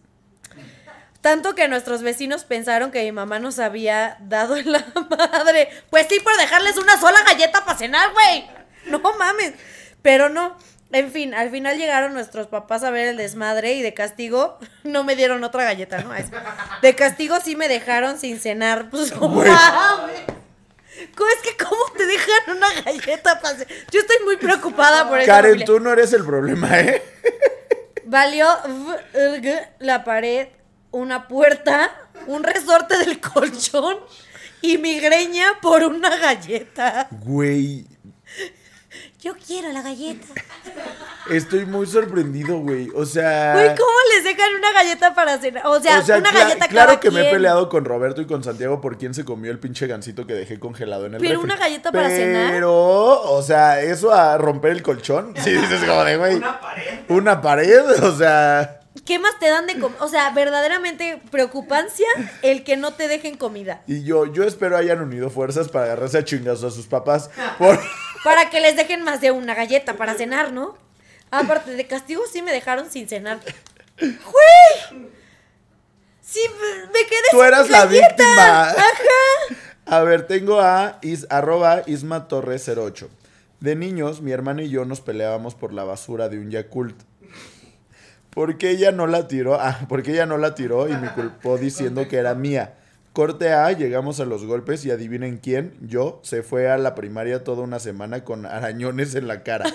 Tanto que nuestros vecinos pensaron que mi mamá nos había dado en la madre. Pues sí, por dejarles una sola galleta para cenar, güey. No mames. Pero no. En fin, al final llegaron nuestros papás a ver el desmadre y de castigo no me dieron otra galleta, ¿no? De castigo sí me dejaron sin cenar. Pues no mames. ¿Cómo es que cómo te dejan una galleta para cenar? Yo estoy muy preocupada por eso. Karen, tú no eres el problema, ¿eh? Valió v- la pared, una puerta, un resorte del colchón y migreña por una galleta. Güey. Yo quiero la galleta. Estoy muy sorprendido, güey. O sea. Güey, ¿cómo les dejan una galleta para cenar? O sea, o sea, una cla- galleta claro cada que me he peleado con Roberto y con Santiago por quién se comió el pinche gancito que dejé congelado en el Pero refri. una galleta para cenar. Pero, o sea, eso a romper el colchón. Sí, dices como de, güey. Una pared. Una pared, o sea. ¿Qué más te dan de comer? O sea, verdaderamente preocupancia el que no te dejen comida. Y yo, yo espero hayan unido fuerzas para agarrarse a chingazos a sus papás. Por... Para que les dejen más de una galleta para cenar, ¿no? Aparte de castigo, sí me dejaron sin cenar. ¡Güey! Sí, me quedé Tú sin eras la galleta. víctima. Ajá. A ver, tengo a is, arroba Isma Torres 08. De niños, mi hermana y yo nos peleábamos por la basura de un Yakult. Porque ella no la tiró, ah, porque ella no la tiró y me culpó diciendo que era mía. Corte A, llegamos a los golpes y adivinen quién, yo, se fue a la primaria toda una semana con arañones en la cara.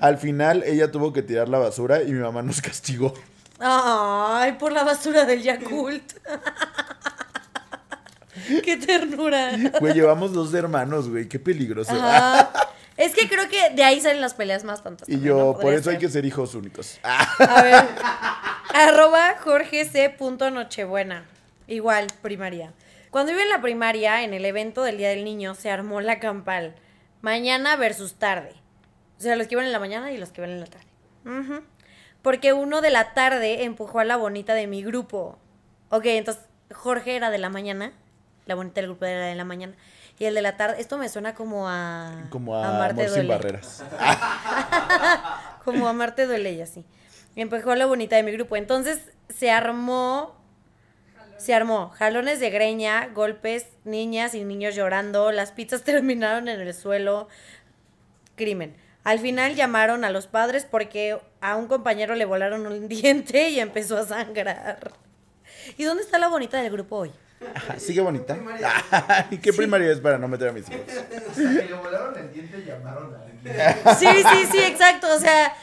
Al final ella tuvo que tirar la basura y mi mamá nos castigó. Ay, por la basura del Yakult. Qué ternura. Güey, llevamos dos hermanos, güey, qué peligroso. Ajá. Es que creo que de ahí salen las peleas más tontas. Y yo, ¿no? por eso hay que ser hijos únicos. A ver. arroba Jorge C. Nochebuena. Igual, primaria. Cuando iba en la primaria, en el evento del Día del Niño, se armó la campal. Mañana versus tarde. O sea, los que iban en la mañana y los que iban en la tarde. Porque uno de la tarde empujó a la bonita de mi grupo. Ok, entonces Jorge era de la mañana. La bonita del grupo era de la mañana. Y el de la tarde, esto me suena como a. Como a Amarte Amor sin barreras. Como amarte duele y así. Empujó a la bonita de mi grupo. Entonces se armó. Se armó. Jalones de greña, golpes, niñas y niños llorando. Las pizzas terminaron en el suelo. Crimen. Al final llamaron a los padres porque a un compañero le volaron un diente y empezó a sangrar. ¿Y dónde está la bonita del grupo hoy? Ajá, Sigue bonita. Primaria. ¿Y qué primaria es para no meter a mis hijos? Hasta que le volaron el diente llamaron a alguien. Sí, sí, sí, exacto. O sea,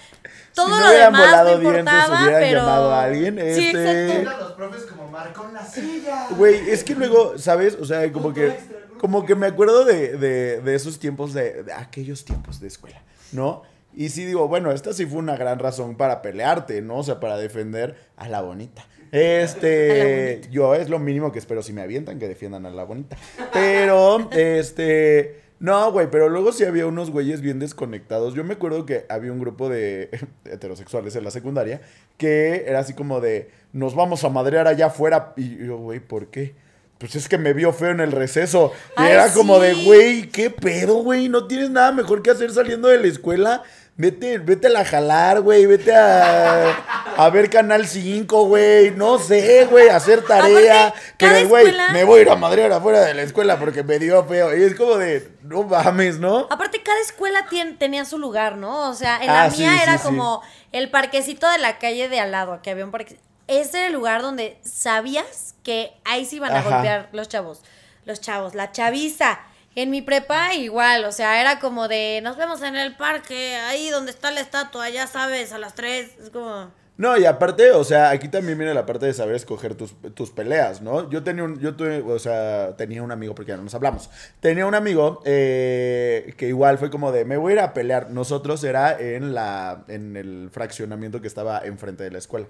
todo Si no lo demás volado no dientes, importaba, hubieran pero... llamado a alguien, Sí, este- exacto. Eran los profes como marcó la silla. Güey, es que luego, ¿sabes? O sea, como que, como que me acuerdo de, de, de esos tiempos, de, de aquellos tiempos de escuela, ¿no? Y sí digo, bueno, esta sí fue una gran razón para pelearte, ¿no? O sea, para defender a la bonita. Este, yo es lo mínimo que espero si me avientan que defiendan a la bonita. Pero, este, no, güey, pero luego sí había unos güeyes bien desconectados. Yo me acuerdo que había un grupo de heterosexuales en la secundaria que era así como de, nos vamos a madrear allá afuera. Y yo, güey, ¿por qué? Pues es que me vio feo en el receso. Y Ay, era como de, güey, ¿qué pedo, güey? ¿No tienes nada mejor que hacer saliendo de la escuela? Vete, vete a la jalar, güey. Vete a, a ver Canal 5, güey. No sé, güey. Hacer tarea. Aparte, Que güey, escuela- me voy a ir a madrear afuera de la escuela porque me dio feo. Y es como de, no mames, ¿no? Aparte, cada escuela tenía su lugar, ¿no? O sea, en Ah, la sí, mía sí, era sí. como el parquecito de la calle de al lado, que había un parque. ese era el lugar donde sabías que ahí se iban a Ajá. golpear los chavos. Los chavos, la chaviza. En mi prepa igual, o sea, era como de, nos vemos en el parque, ahí donde está la estatua, ya sabes, a las 3. Es como... No, y aparte, o sea, aquí también viene la parte de saber escoger tus, tus peleas, ¿no? Yo tenía un, yo tuve, o sea, tenía un amigo, porque ya no nos hablamos. Tenía un amigo eh, que igual fue como de, me voy a ir a pelear. Nosotros era en la, en el fraccionamiento que estaba enfrente de la escuela.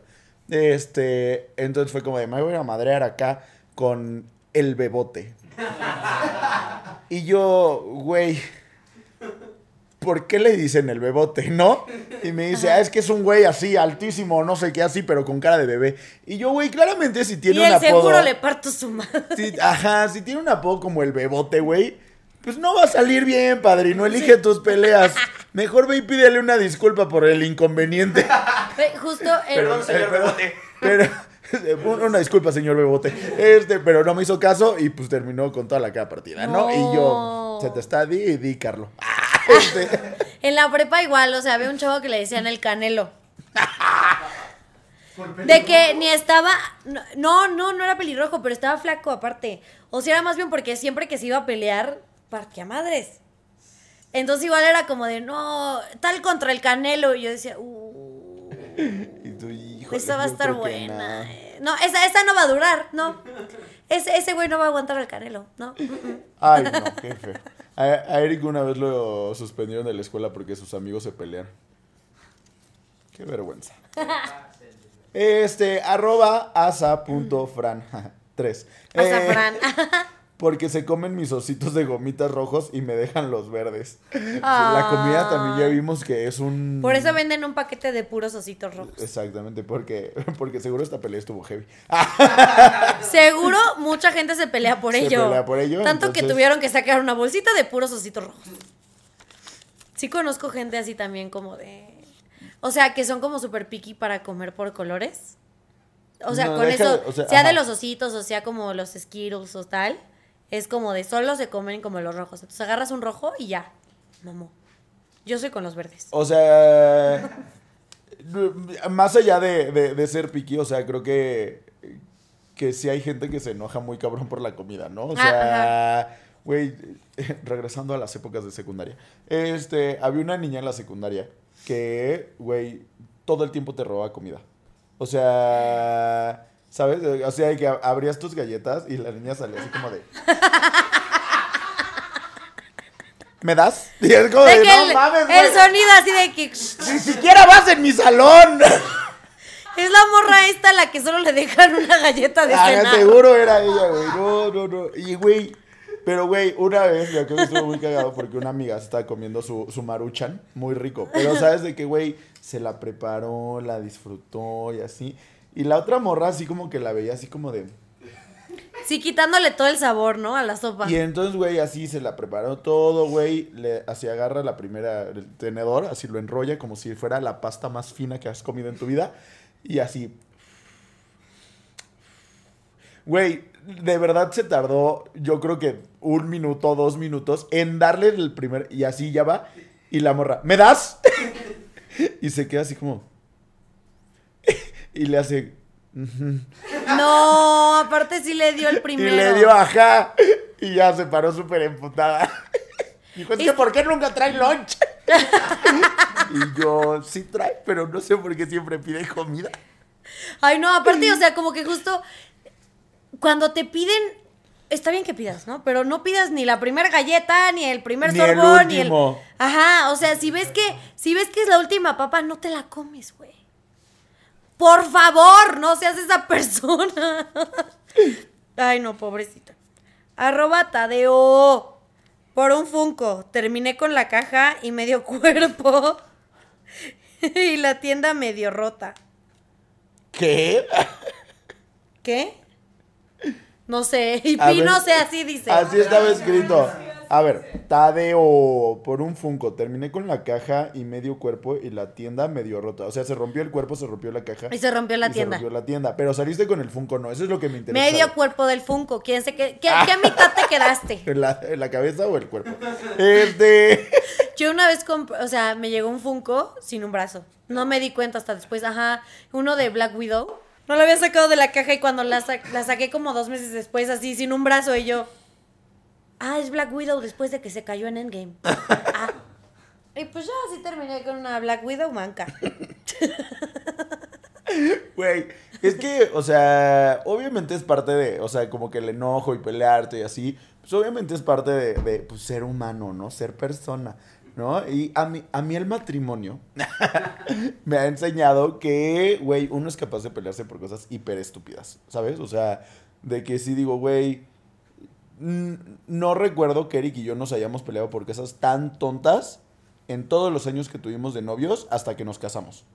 Este, entonces fue como de, me voy a madrear acá con el bebote. Y yo, güey, ¿por qué le dicen el bebote, no? Y me dice, ah, es que es un güey así, altísimo, no sé qué, así, pero con cara de bebé. Y yo, güey, claramente si tiene y un apodo... seguro le parto su madre. si- ajá, si tiene un apodo como el bebote, güey, pues no va a salir bien, padre, no elige tus peleas. Mejor ve y pídele una disculpa por el inconveniente. Ve, Justo el- Perdón, señor Bebote. Pero, una disculpa, señor Bebote. Este, pero no me hizo caso y pues terminó con toda la cara partida, ¿no? Y yo, se te está di y di, Carlo. Este, en la prepa igual, o sea, había un chavo que le decían el canelo. De que ni estaba. No, no, no era pelirrojo, pero estaba flaco aparte. O sea, era más bien porque siempre que se iba a pelear, partía madres. Entonces igual era como de, no, tal contra el canelo. Y yo decía, uh, híjole, esa va a estar buena. no. eh. No, esa, esa no va a durar, no. Ese, ese güey no va a aguantar al canelo, no. Mm, mm. Ay, no, qué feo. A, a Eric una vez lo suspendieron de la escuela porque sus amigos se pelearon. Qué vergüenza. Este, arroba asa.fran. Tres. Eh, Azafrán. Porque se comen mis ositos de gomitas rojos y me dejan los verdes. La comida también ya vimos que es un... Por eso venden un paquete de puros ositos rojos. Exactamente, porque, porque seguro esta pelea estuvo heavy. Seguro mucha gente se pelea por Se ello. pelea por ello, Tanto que tuvieron que sacar una bolsita de puros ositos rojos. Sí conozco gente así también como de... O sea, que son como súper picky para comer por colores. O sea, No, con eso, de- o sea, sea, de los ositos o sea como los Skittles o tal, es como de solo se comen como los rojos. Entonces agarras un rojo y ya, mamó. Yo soy con los verdes. O sea, más allá de, de- de ser piqui, o sea, creo que, que sí hay gente que se enoja muy cabrón por la comida, ¿no? O Ah, sea, güey, regresando a las épocas de secundaria, este, había una niña en la secundaria que, güey, todo el tiempo te robaba comida. O sea, ¿sabes? O sea, que abrías tus galletas y la niña salía así como de... ¿Me das? Y es como De de, que no el, mames, el güey". sonido así de que ¡Ni siquiera vas en mi salón! es la morra esta la que solo le dejan una galleta de Ah, seguro era ella, güey. No, no, no. Y, güey, pero, güey, una vez me acuerdo que estuvo muy cagado porque una amiga se estaba comiendo su, su maruchan, muy rico. Pero, ¿sabes de qué, güey? Se la preparó, la disfrutó y así. Y la otra morra así como que la veía así como de... Sí, quitándole todo el sabor, ¿no? A la sopa. Y entonces, güey, así se la preparó todo, güey. Le, así agarra la primera, el tenedor, así lo enrolla como si fuera la pasta más fina que has comido en tu vida. Y así. Güey, de verdad se tardó, yo creo que un minuto, dos minutos, en darle el primer. Y así ya va. Y la morra, ¿me das? y se queda así como. Y le hace. No, aparte sí le dio el Y primero. le dio ajá. Y ya se paró súper emputada. Dijo, es que ¿por qué nunca trae lunch? y yo, sí trae, pero no sé por qué siempre pide comida. Ay, no, aparte, o sea, como que justo cuando te piden, está bien que pidas, ¿no? Pero no pidas ni la primera galleta, ni el primer Ni el sorbón, ni el. Ajá, o sea, si ves que, si ves que es la última papa, no te la comes, güey. Por favor, no seas esa persona. Ay, no, pobrecita. Arroba Tadeo. Por un Funko. Terminé con la caja y medio cuerpo. y la tienda medio rota. ¿Qué? ¿Qué? No sé. Y A Pi ver. no sé, así dice. Así estaba escrito. A ver, Tadeo, por un Funko, terminé con la caja y medio cuerpo y la tienda medio rota. O sea, se rompió el cuerpo, se rompió la caja. Y se rompió la y tienda. Se rompió la tienda. Pero saliste con el Funko, no. Eso es lo que me interesa. Medio saber. cuerpo del Funko. ¿Quién se qué, qué, qué mitad te quedaste? ¿En la, la cabeza o el cuerpo? Este. Yo una vez o sea, me llegó un Funko sin un brazo. No me di cuenta hasta después. Ajá, uno de Black Widow. No la había sacado de la caja y cuando la, sa- la saqué como dos meses después, así, sin un brazo, y yo. Ah, es Black Widow después de que se cayó en Endgame. Ah. Y pues ya así terminé con una Black Widow manca. Güey, es que, o sea, obviamente es parte de, o sea, como que el enojo y pelearte y así, pues obviamente es parte de, de, pues, ser humano, ¿no? Ser persona, ¿no? Y a mí, a mí el matrimonio me ha enseñado que, güey, uno es capaz de pelearse por cosas hiper estúpidas, ¿sabes? O sea, de que sí digo, güey, no recuerdo que Eric y yo nos hayamos peleado por cosas tan tontas en todos los años que tuvimos de novios hasta que nos casamos,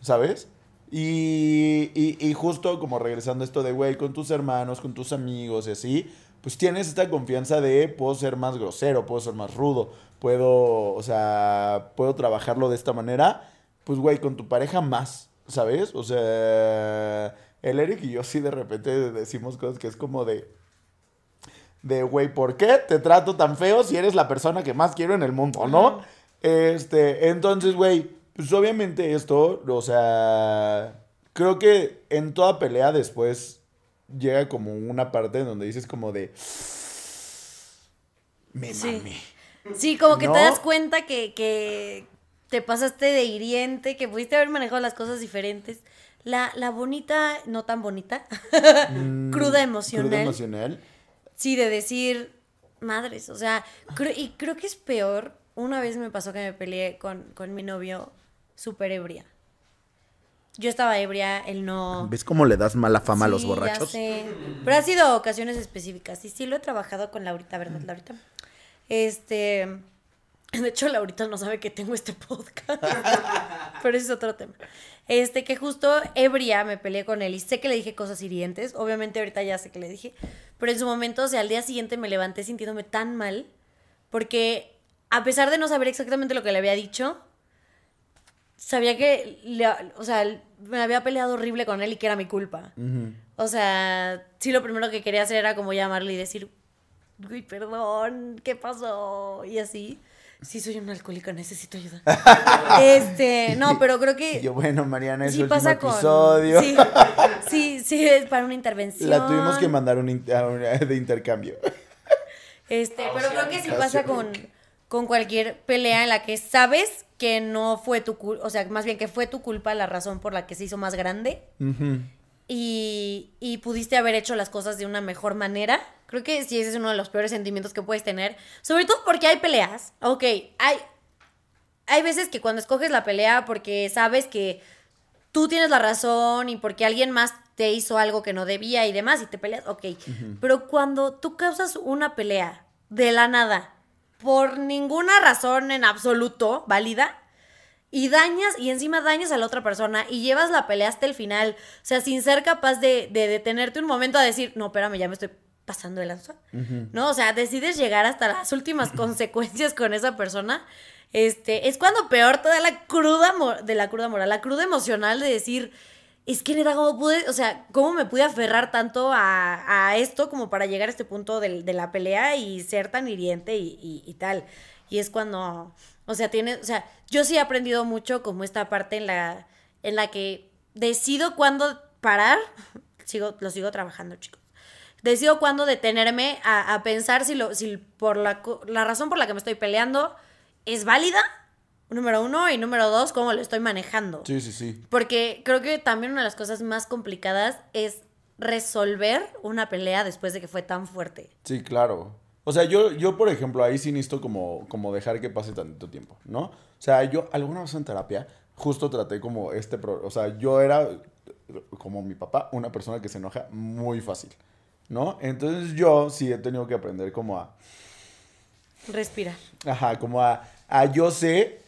¿sabes? Y, y, y justo como regresando a esto de, güey, con tus hermanos, con tus amigos y así, pues tienes esta confianza de, puedo ser más grosero, puedo ser más rudo, puedo, o sea, puedo trabajarlo de esta manera, pues, güey, con tu pareja más, ¿sabes? O sea, el Eric y yo sí de repente decimos cosas que es como de, de, güey, ¿por qué te trato tan feo si eres la persona que más quiero en el mundo, no? Este, entonces, güey, pues obviamente esto, o sea, creo que en toda pelea después llega como una parte en donde dices como de, me Sí. Sí, como que ¿No? te das cuenta que, que te pasaste de hiriente, que pudiste haber manejado las cosas diferentes. La, la bonita, no tan bonita, Mm, cruda emocional. Cruda emocional. Sí, de decir, madres, o sea, cre- y creo que es peor. Una vez me pasó que me peleé con, con mi novio súper ebria. Yo estaba ebria, él no. ¿Ves cómo le das mala fama a los Sí, ya borrachos? sé. Pero ha sido ocasiones específicas. Y sí lo he trabajado con Laurita, ¿verdad, Laurita? Este. De hecho, Laurita no sabe que tengo este podcast. Pero ese es otro tema. Este, que justo ebria me peleé con él y sé que le dije cosas hirientes. Obviamente, ahorita ya sé que le dije. Pero en su momento, o sea, al día siguiente me levanté sintiéndome tan mal. Porque a pesar de no saber exactamente lo que le había dicho, sabía que, le- o sea, me había peleado horrible con él y que era mi culpa. O sea, sí lo primero que quería hacer era como llamarle y decir, uy, perdón, ¿qué pasó? Y así. Sí, soy una alcohólica, necesito ayuda. este, no, pero creo que Y yo, bueno, Mariana, es sí el pasa con... episodio. Sí, sí, sí, es para una intervención. La tuvimos que mandar un de intercambio. Este, pero creo que sí Casi. pasa con, con cualquier pelea en la que sabes que no fue tu culpa, o sea, más bien que fue tu culpa la razón por la que se hizo más grande. Y, y pudiste haber hecho las cosas de una mejor manera. Creo que sí, ese es uno de los peores sentimientos que puedes tener. Sobre todo porque hay peleas. Ok, hay, hay veces que cuando escoges la pelea porque sabes que tú tienes la razón y porque alguien más te hizo algo que no debía y demás y te peleas, ok. Pero cuando tú causas una pelea de la nada, por ninguna razón en absoluto válida, y dañas, y encima dañas a la otra persona y llevas la pelea hasta el final. O sea, sin ser capaz de, de detenerte un momento a decir, no, espérame, ya me estoy pasando de lanza. ¿No? O sea, decides llegar hasta las últimas consecuencias con esa persona. Este, es cuando peor te da la cruda, de la cruda moral, la cruda emocional de decir, es que neta, ¿cómo pude, o sea, cómo me pude aferrar tanto a, a esto como para llegar a este punto de, la pelea y ser tan hiriente y, y- y tal? Y es cuando, o sea, tiene, o sea, yo sí he aprendido mucho como esta parte en la, en la que decido cuándo parar, sigo, lo sigo trabajando, chicos. Decido cuándo detenerme a, a pensar si, lo, si por la, la razón por la que me estoy peleando es válida, número uno, y número dos, cómo lo estoy manejando. Sí, sí, sí. Porque creo que también una de las cosas más complicadas es resolver una pelea después de que fue tan fuerte. Sí, claro. O sea, yo, yo por ejemplo, ahí sí necesito como, como dejar que pase tantito tiempo, ¿no? O sea, yo alguna vez en terapia justo traté como este... pro- o sea, yo era, como mi papá, una persona que se enoja muy fácil, ¿no? Entonces yo sí he tenido que aprender como a... Respirar. Ajá, como a, a yo sé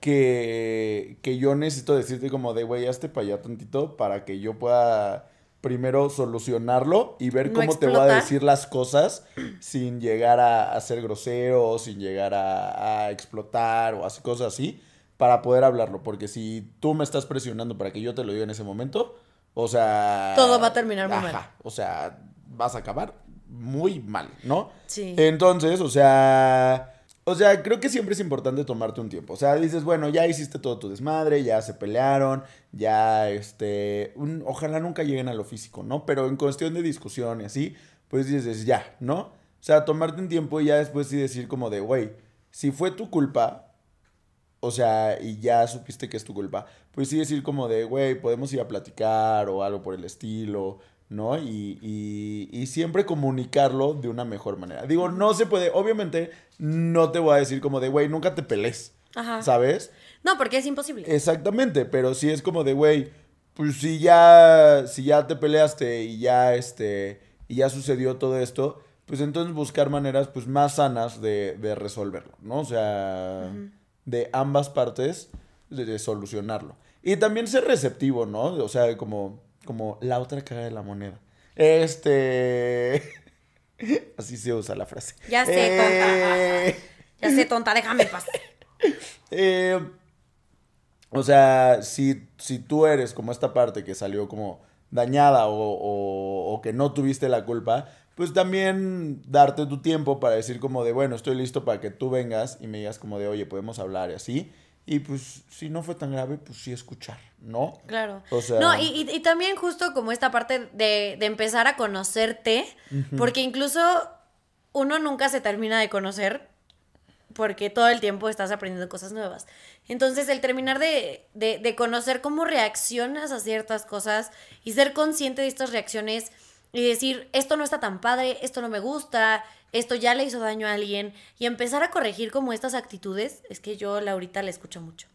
que, que yo necesito decirte como de, güey, hazte para allá tantito para que yo pueda primero solucionarlo y ver No cómo te voy a decir las cosas sin llegar a, a ser grosero, sin llegar a, a explotar o así, cosas así, para poder hablarlo. Porque si tú me estás presionando para que yo te lo diga en ese momento, o sea... Todo va a terminar muy ajá, mal. O sea, vas a acabar muy mal, ¿no? Sí. Entonces, o sea, O sea, creo que siempre es importante tomarte un tiempo. O sea, dices, bueno, ya hiciste todo tu desmadre, ya se pelearon, ya, este, un- ojalá nunca lleguen a lo físico, ¿no? Pero en cuestión de discusión y así, pues dices, ya, ¿no? O sea, tomarte un tiempo y ya después sí decir como de, güey, si fue tu culpa, o sea, y ya supiste que es tu culpa, pues sí decir como de, güey, podemos ir a platicar o algo por el estilo, ¿no? Y, y, y siempre comunicarlo de una mejor manera. Digo, no se puede, obviamente no te voy a decir como de, güey, nunca te pelees, Ajá. ¿sabes? No, porque es imposible. Exactamente, pero sí es como de, güey, pues si ya, si ya te peleaste y ya, este, y ya sucedió todo esto, pues entonces buscar maneras, pues, más sanas de, de resolverlo, ¿no? O sea, de ambas partes, de, de solucionarlo. Y también ser receptivo, ¿no? O sea, como, como la otra cara de la moneda. Este... Así se usa la frase. Ya sé, Eh, Ya sé, tonta, déjame paz. eh, o sea, si, si tú eres como esta parte que salió como dañada o, o- o que no tuviste la culpa, pues también darte tu tiempo para decir como de, bueno, estoy listo para que tú vengas y me digas como de, oye, podemos hablar y así. Y pues si no fue tan grave, pues sí escuchar, ¿no? Claro. O sea- no, y, y- y también justo como esta parte de, de empezar a conocerte, porque incluso uno nunca se termina de conocer porque todo el tiempo estás aprendiendo cosas nuevas. Entonces, el terminar de, de, de conocer cómo reaccionas a ciertas cosas y ser consciente de estas reacciones y decir, esto no está tan padre, esto no me gusta, esto ya le hizo daño a alguien, y empezar a corregir como estas actitudes, es que yo Laurita le escucho mucho.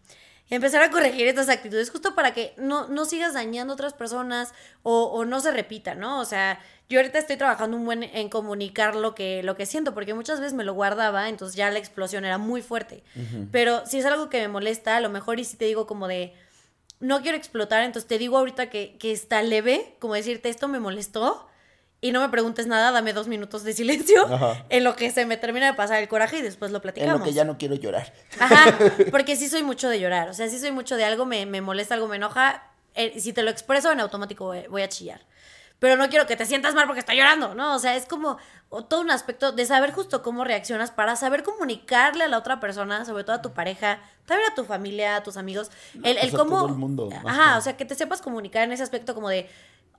Y empezar a corregir estas actitudes justo para que no, no sigas dañando a otras personas o, o no se repita, ¿no? O sea, yo ahorita estoy trabajando un buen en comunicar lo que, lo que siento, porque muchas veces me lo guardaba, entonces ya la explosión era muy fuerte. Pero si es algo que me molesta, a lo mejor y si te digo como de, no quiero explotar, entonces te digo ahorita que, que está leve, como decirte, esto me molestó, y no me preguntes nada, dame dos minutos de silencio, Ajá. en lo que se me termina de pasar el coraje y después lo platicamos. no quiero llorar. Ajá, porque sí soy mucho de llorar. O sea, sí soy mucho de algo, me, me molesta, algo me enoja. eh, si te lo expreso, en automático voy, voy a chillar. Pero no quiero que te sientas mal porque estoy llorando, ¿no? O sea, es como todo un aspecto de saber justo cómo reaccionas para saber comunicarle a la otra persona, sobre todo a tu pareja, también a tu familia, a tus amigos. El, el pues cómo. todo el mundo, Ajá, ajá. o sea, que te sepas comunicar en ese aspecto como de.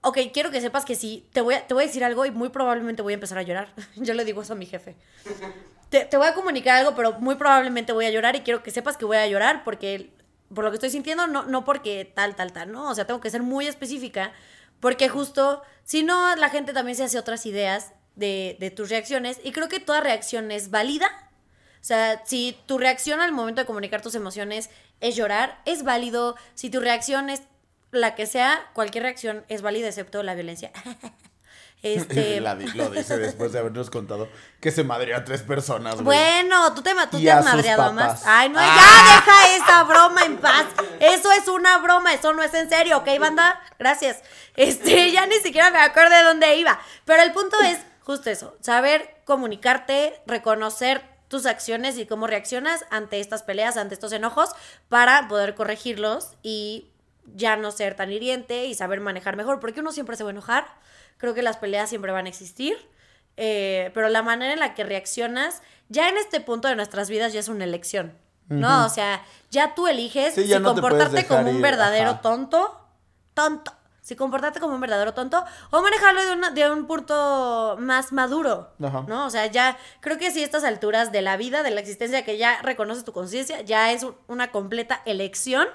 Ok, quiero que sepas que sí, te voy a, te voy a decir algo y muy probablemente voy a empezar a llorar. Yo le digo eso a mi jefe te, te voy a comunicar algo, pero muy probablemente voy a llorar y quiero que sepas que voy a llorar porque por lo que estoy sintiendo, no, no porque tal, tal, tal, ¿no? O sea, tengo que ser muy específica porque justo, si no, la gente también se hace otras ideas de, de tus reacciones y creo que toda reacción es válida. O sea, si tu reacción al momento de comunicar tus emociones es llorar, es válido. Si tu reacción es la que sea, cualquier reacción es válida excepto la violencia. Este, La lo dice después de habernos contado que se madreó a tres personas, güey. Bueno, tú te, tú te has madreado más. Ay, no, Ah. ya deja esa broma en paz. Eso es una broma, eso no es en serio, ¿ok, banda? Gracias. Este, ya ni siquiera me acuerdo de dónde iba. Pero el punto es justo eso, saber comunicarte, reconocer tus acciones y cómo reaccionas ante estas peleas, ante estos enojos, para poder corregirlos y ya no ser tan hiriente y saber manejar mejor, porque uno siempre se va a enojar. Creo que las peleas siempre van a existir. Eh, pero la manera en la que reaccionas, ya en este punto de nuestras vidas ya es una elección, ¿no? O sea, ya tú eliges Sí, si no comportarte como un verdadero ajá. tonto, tonto, si comportarte como un verdadero tonto, o manejarlo de, una- de un punto más maduro, Ajá. ¿no? O sea, ya creo que sí, a estas alturas de la vida, de la existencia, que ya reconoces tu conciencia, ya es un- una completa elección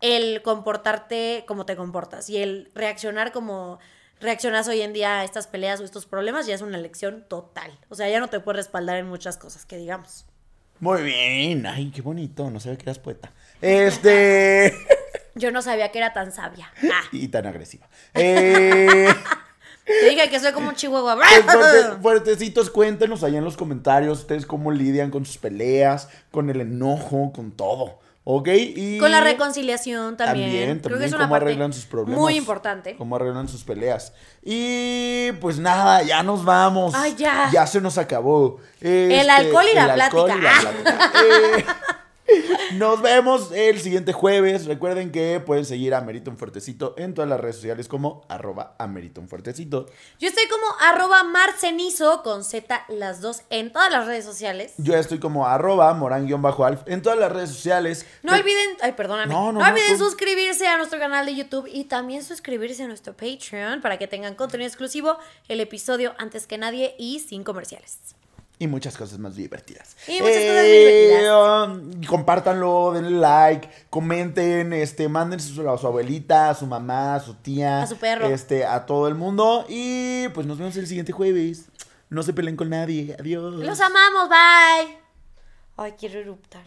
el comportarte como te comportas y el reaccionar como reaccionas hoy en día a estas peleas o estos problemas ya es una elección total. O sea, ya no te puedes respaldar en muchas cosas que digamos. Muy bien. Ay, qué bonito. No sabía que eras poeta. Este. Yo no sabía que era tan sabia. Ah, y tan agresiva. Eh. te dije que soy como un chihuahua. fuerte- fuertecitos, cuéntenos allá en los comentarios ustedes cómo lidian con sus peleas, con el enojo, con todo. ¿Ok? Y Con la reconciliación también. También, Creo que también es una cómo parte arreglan sus problemas. muy importante. Cómo arreglan sus peleas. Y pues nada, ya nos vamos. Ay, ya. Ya se nos acabó. Este, alcohol y la el alcohol plática. y la plática. Eh, Nos vemos el siguiente jueves. Recuerden que pueden seguir a Merito un Fuertecito en todas las redes sociales como arroba Amerito un Fuertecito. Yo estoy como arroba marcenizo con Z las dos en todas las redes sociales. Yo estoy como arroba morán-alf en todas las redes sociales. No Re- olviden, ay, perdóname. No, No, no, olviden suscribirse a nuestro canal de YouTube y también suscribirse a nuestro Patreon para que tengan contenido exclusivo, el episodio antes que nadie y sin comerciales. Y muchas cosas más divertidas. Y muchas cosas muy divertidas. um, compártanlo, denle like, comenten, este, mándenselo a su abuelita, a su mamá, a su tía. A su perro. Este, a todo el mundo. Y pues nos vemos el siguiente jueves. No se peleen con nadie. Adiós. Los amamos, bye. Ay, quiero eruptar.